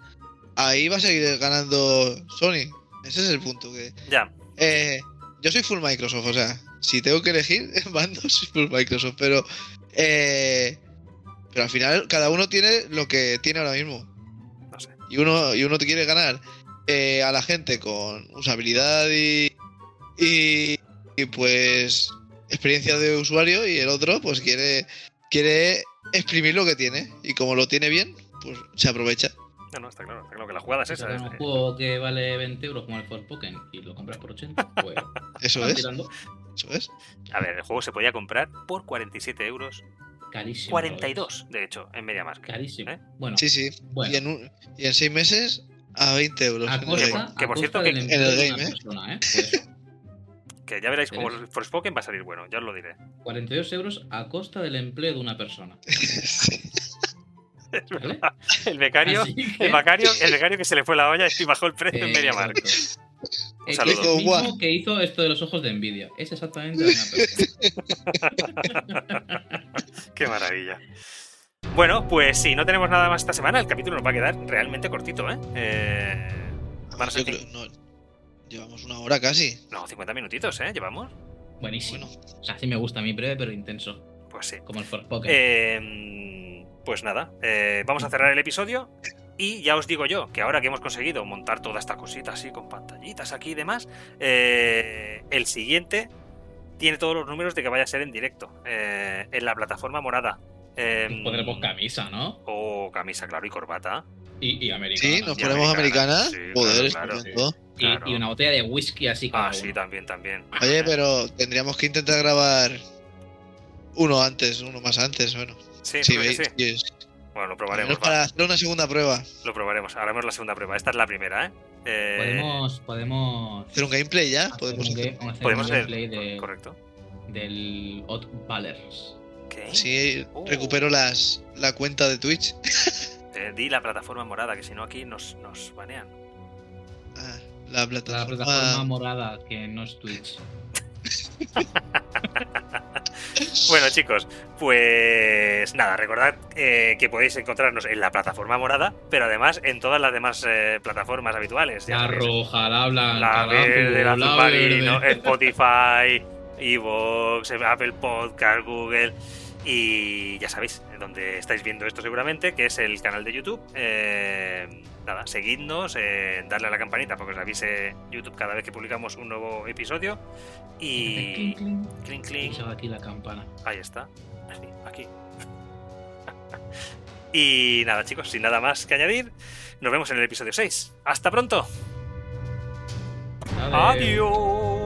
ahí va a seguir ganando Sony. Ese es el punto que... Ya. Eh, yo soy full Microsoft, o sea, si tengo que elegir bandos por Microsoft, pero eh, pero al final cada uno tiene lo que tiene ahora mismo. No sé. Y uno y uno te quiere ganar eh, a la gente con usabilidad y, y, pues experiencia de usuario y el otro pues quiere quiere exprimir lo que tiene y como lo tiene bien pues se aprovecha. No, no, está claro, está claro que la jugada es esa. Si un juego que vale 20 euros como el Forspoken y lo compras por 80, pues. Eso es. Eso es. A ver, el juego se podía comprar por 47 euros. Carísimo. 42, de hecho, en MediaMarkt. Carísimo. ¿eh? Bueno. Sí, sí. Y, en un, y en 6 meses a 20 euros. A costa, que por cierto, que en el game, ¿eh? Persona, ¿eh? que ya veréis cómo el Forspoken va a salir bueno, ya os lo diré. 42 euros a costa del empleo de una persona. El becario, el becario, el becario que se le fue la olla y bajó el precio en MediaMarkt. Es lo mismo que hizo esto de los ojos de envidia. Es exactamente la persona. Qué maravilla. Bueno, pues si no tenemos nada más esta semana, el capítulo nos va a quedar realmente cortito, ¿eh? eh Yo creo, no, llevamos una hora casi. No, 50 minutitos, ¿eh? Llevamos. Buenísimo. O sea, sí me gusta a mí breve, pero intenso. Pues sí. Como el Forspoken. Eh, pues nada, eh, vamos a cerrar el episodio. Y ya os digo yo, que ahora que hemos conseguido montar toda esta cosita así con pantallitas aquí y demás, eh, el siguiente tiene todos los números de que vaya a ser en directo, eh, en la plataforma morada. Em, Pondremos camisa, ¿no? O camisa, claro, y corbata. Y, y americana. Sí, nos ponemos americana. Joder, claro, Y, una botella de whisky así como. Ah, sí, también, también. Oye, pero tendríamos que intentar grabar uno antes, uno más antes, bueno. Sí, sí, veis, sí. Bueno, lo probaremos. Para hacer una segunda prueba. Lo probaremos, haremos la segunda prueba. Esta es la primera, ¿eh? eh... Podemos, podemos. Hacer un gameplay ya. Podemos hacer, podemos un gameplay de, correcto. Del Hot Ballers. Sí, uh. recupero las, la cuenta de Twitch. Te di la plataforma morada, que si no aquí nos, nos banean. Ah, la plataforma... la plataforma morada, que no es Twitch. bueno, chicos, pues nada, recordad eh, que podéis encontrarnos en la plataforma morada, pero además en todas las demás eh, plataformas habituales. la roja, la blanca, la, verde, la, azul Spotify, Evox, Apple Podcast, Google. Y ya sabéis, donde estáis viendo esto seguramente, que es el canal de YouTube. Eh, nada, seguidnos, eh, darle a la campanita porque os avise YouTube cada vez que publicamos un nuevo episodio. Y. Clink, clink. aquí la campana. Ahí está. aquí. y nada, chicos, sin nada más que añadir, nos vemos en el episodio 6. ¡Hasta pronto! Adiós.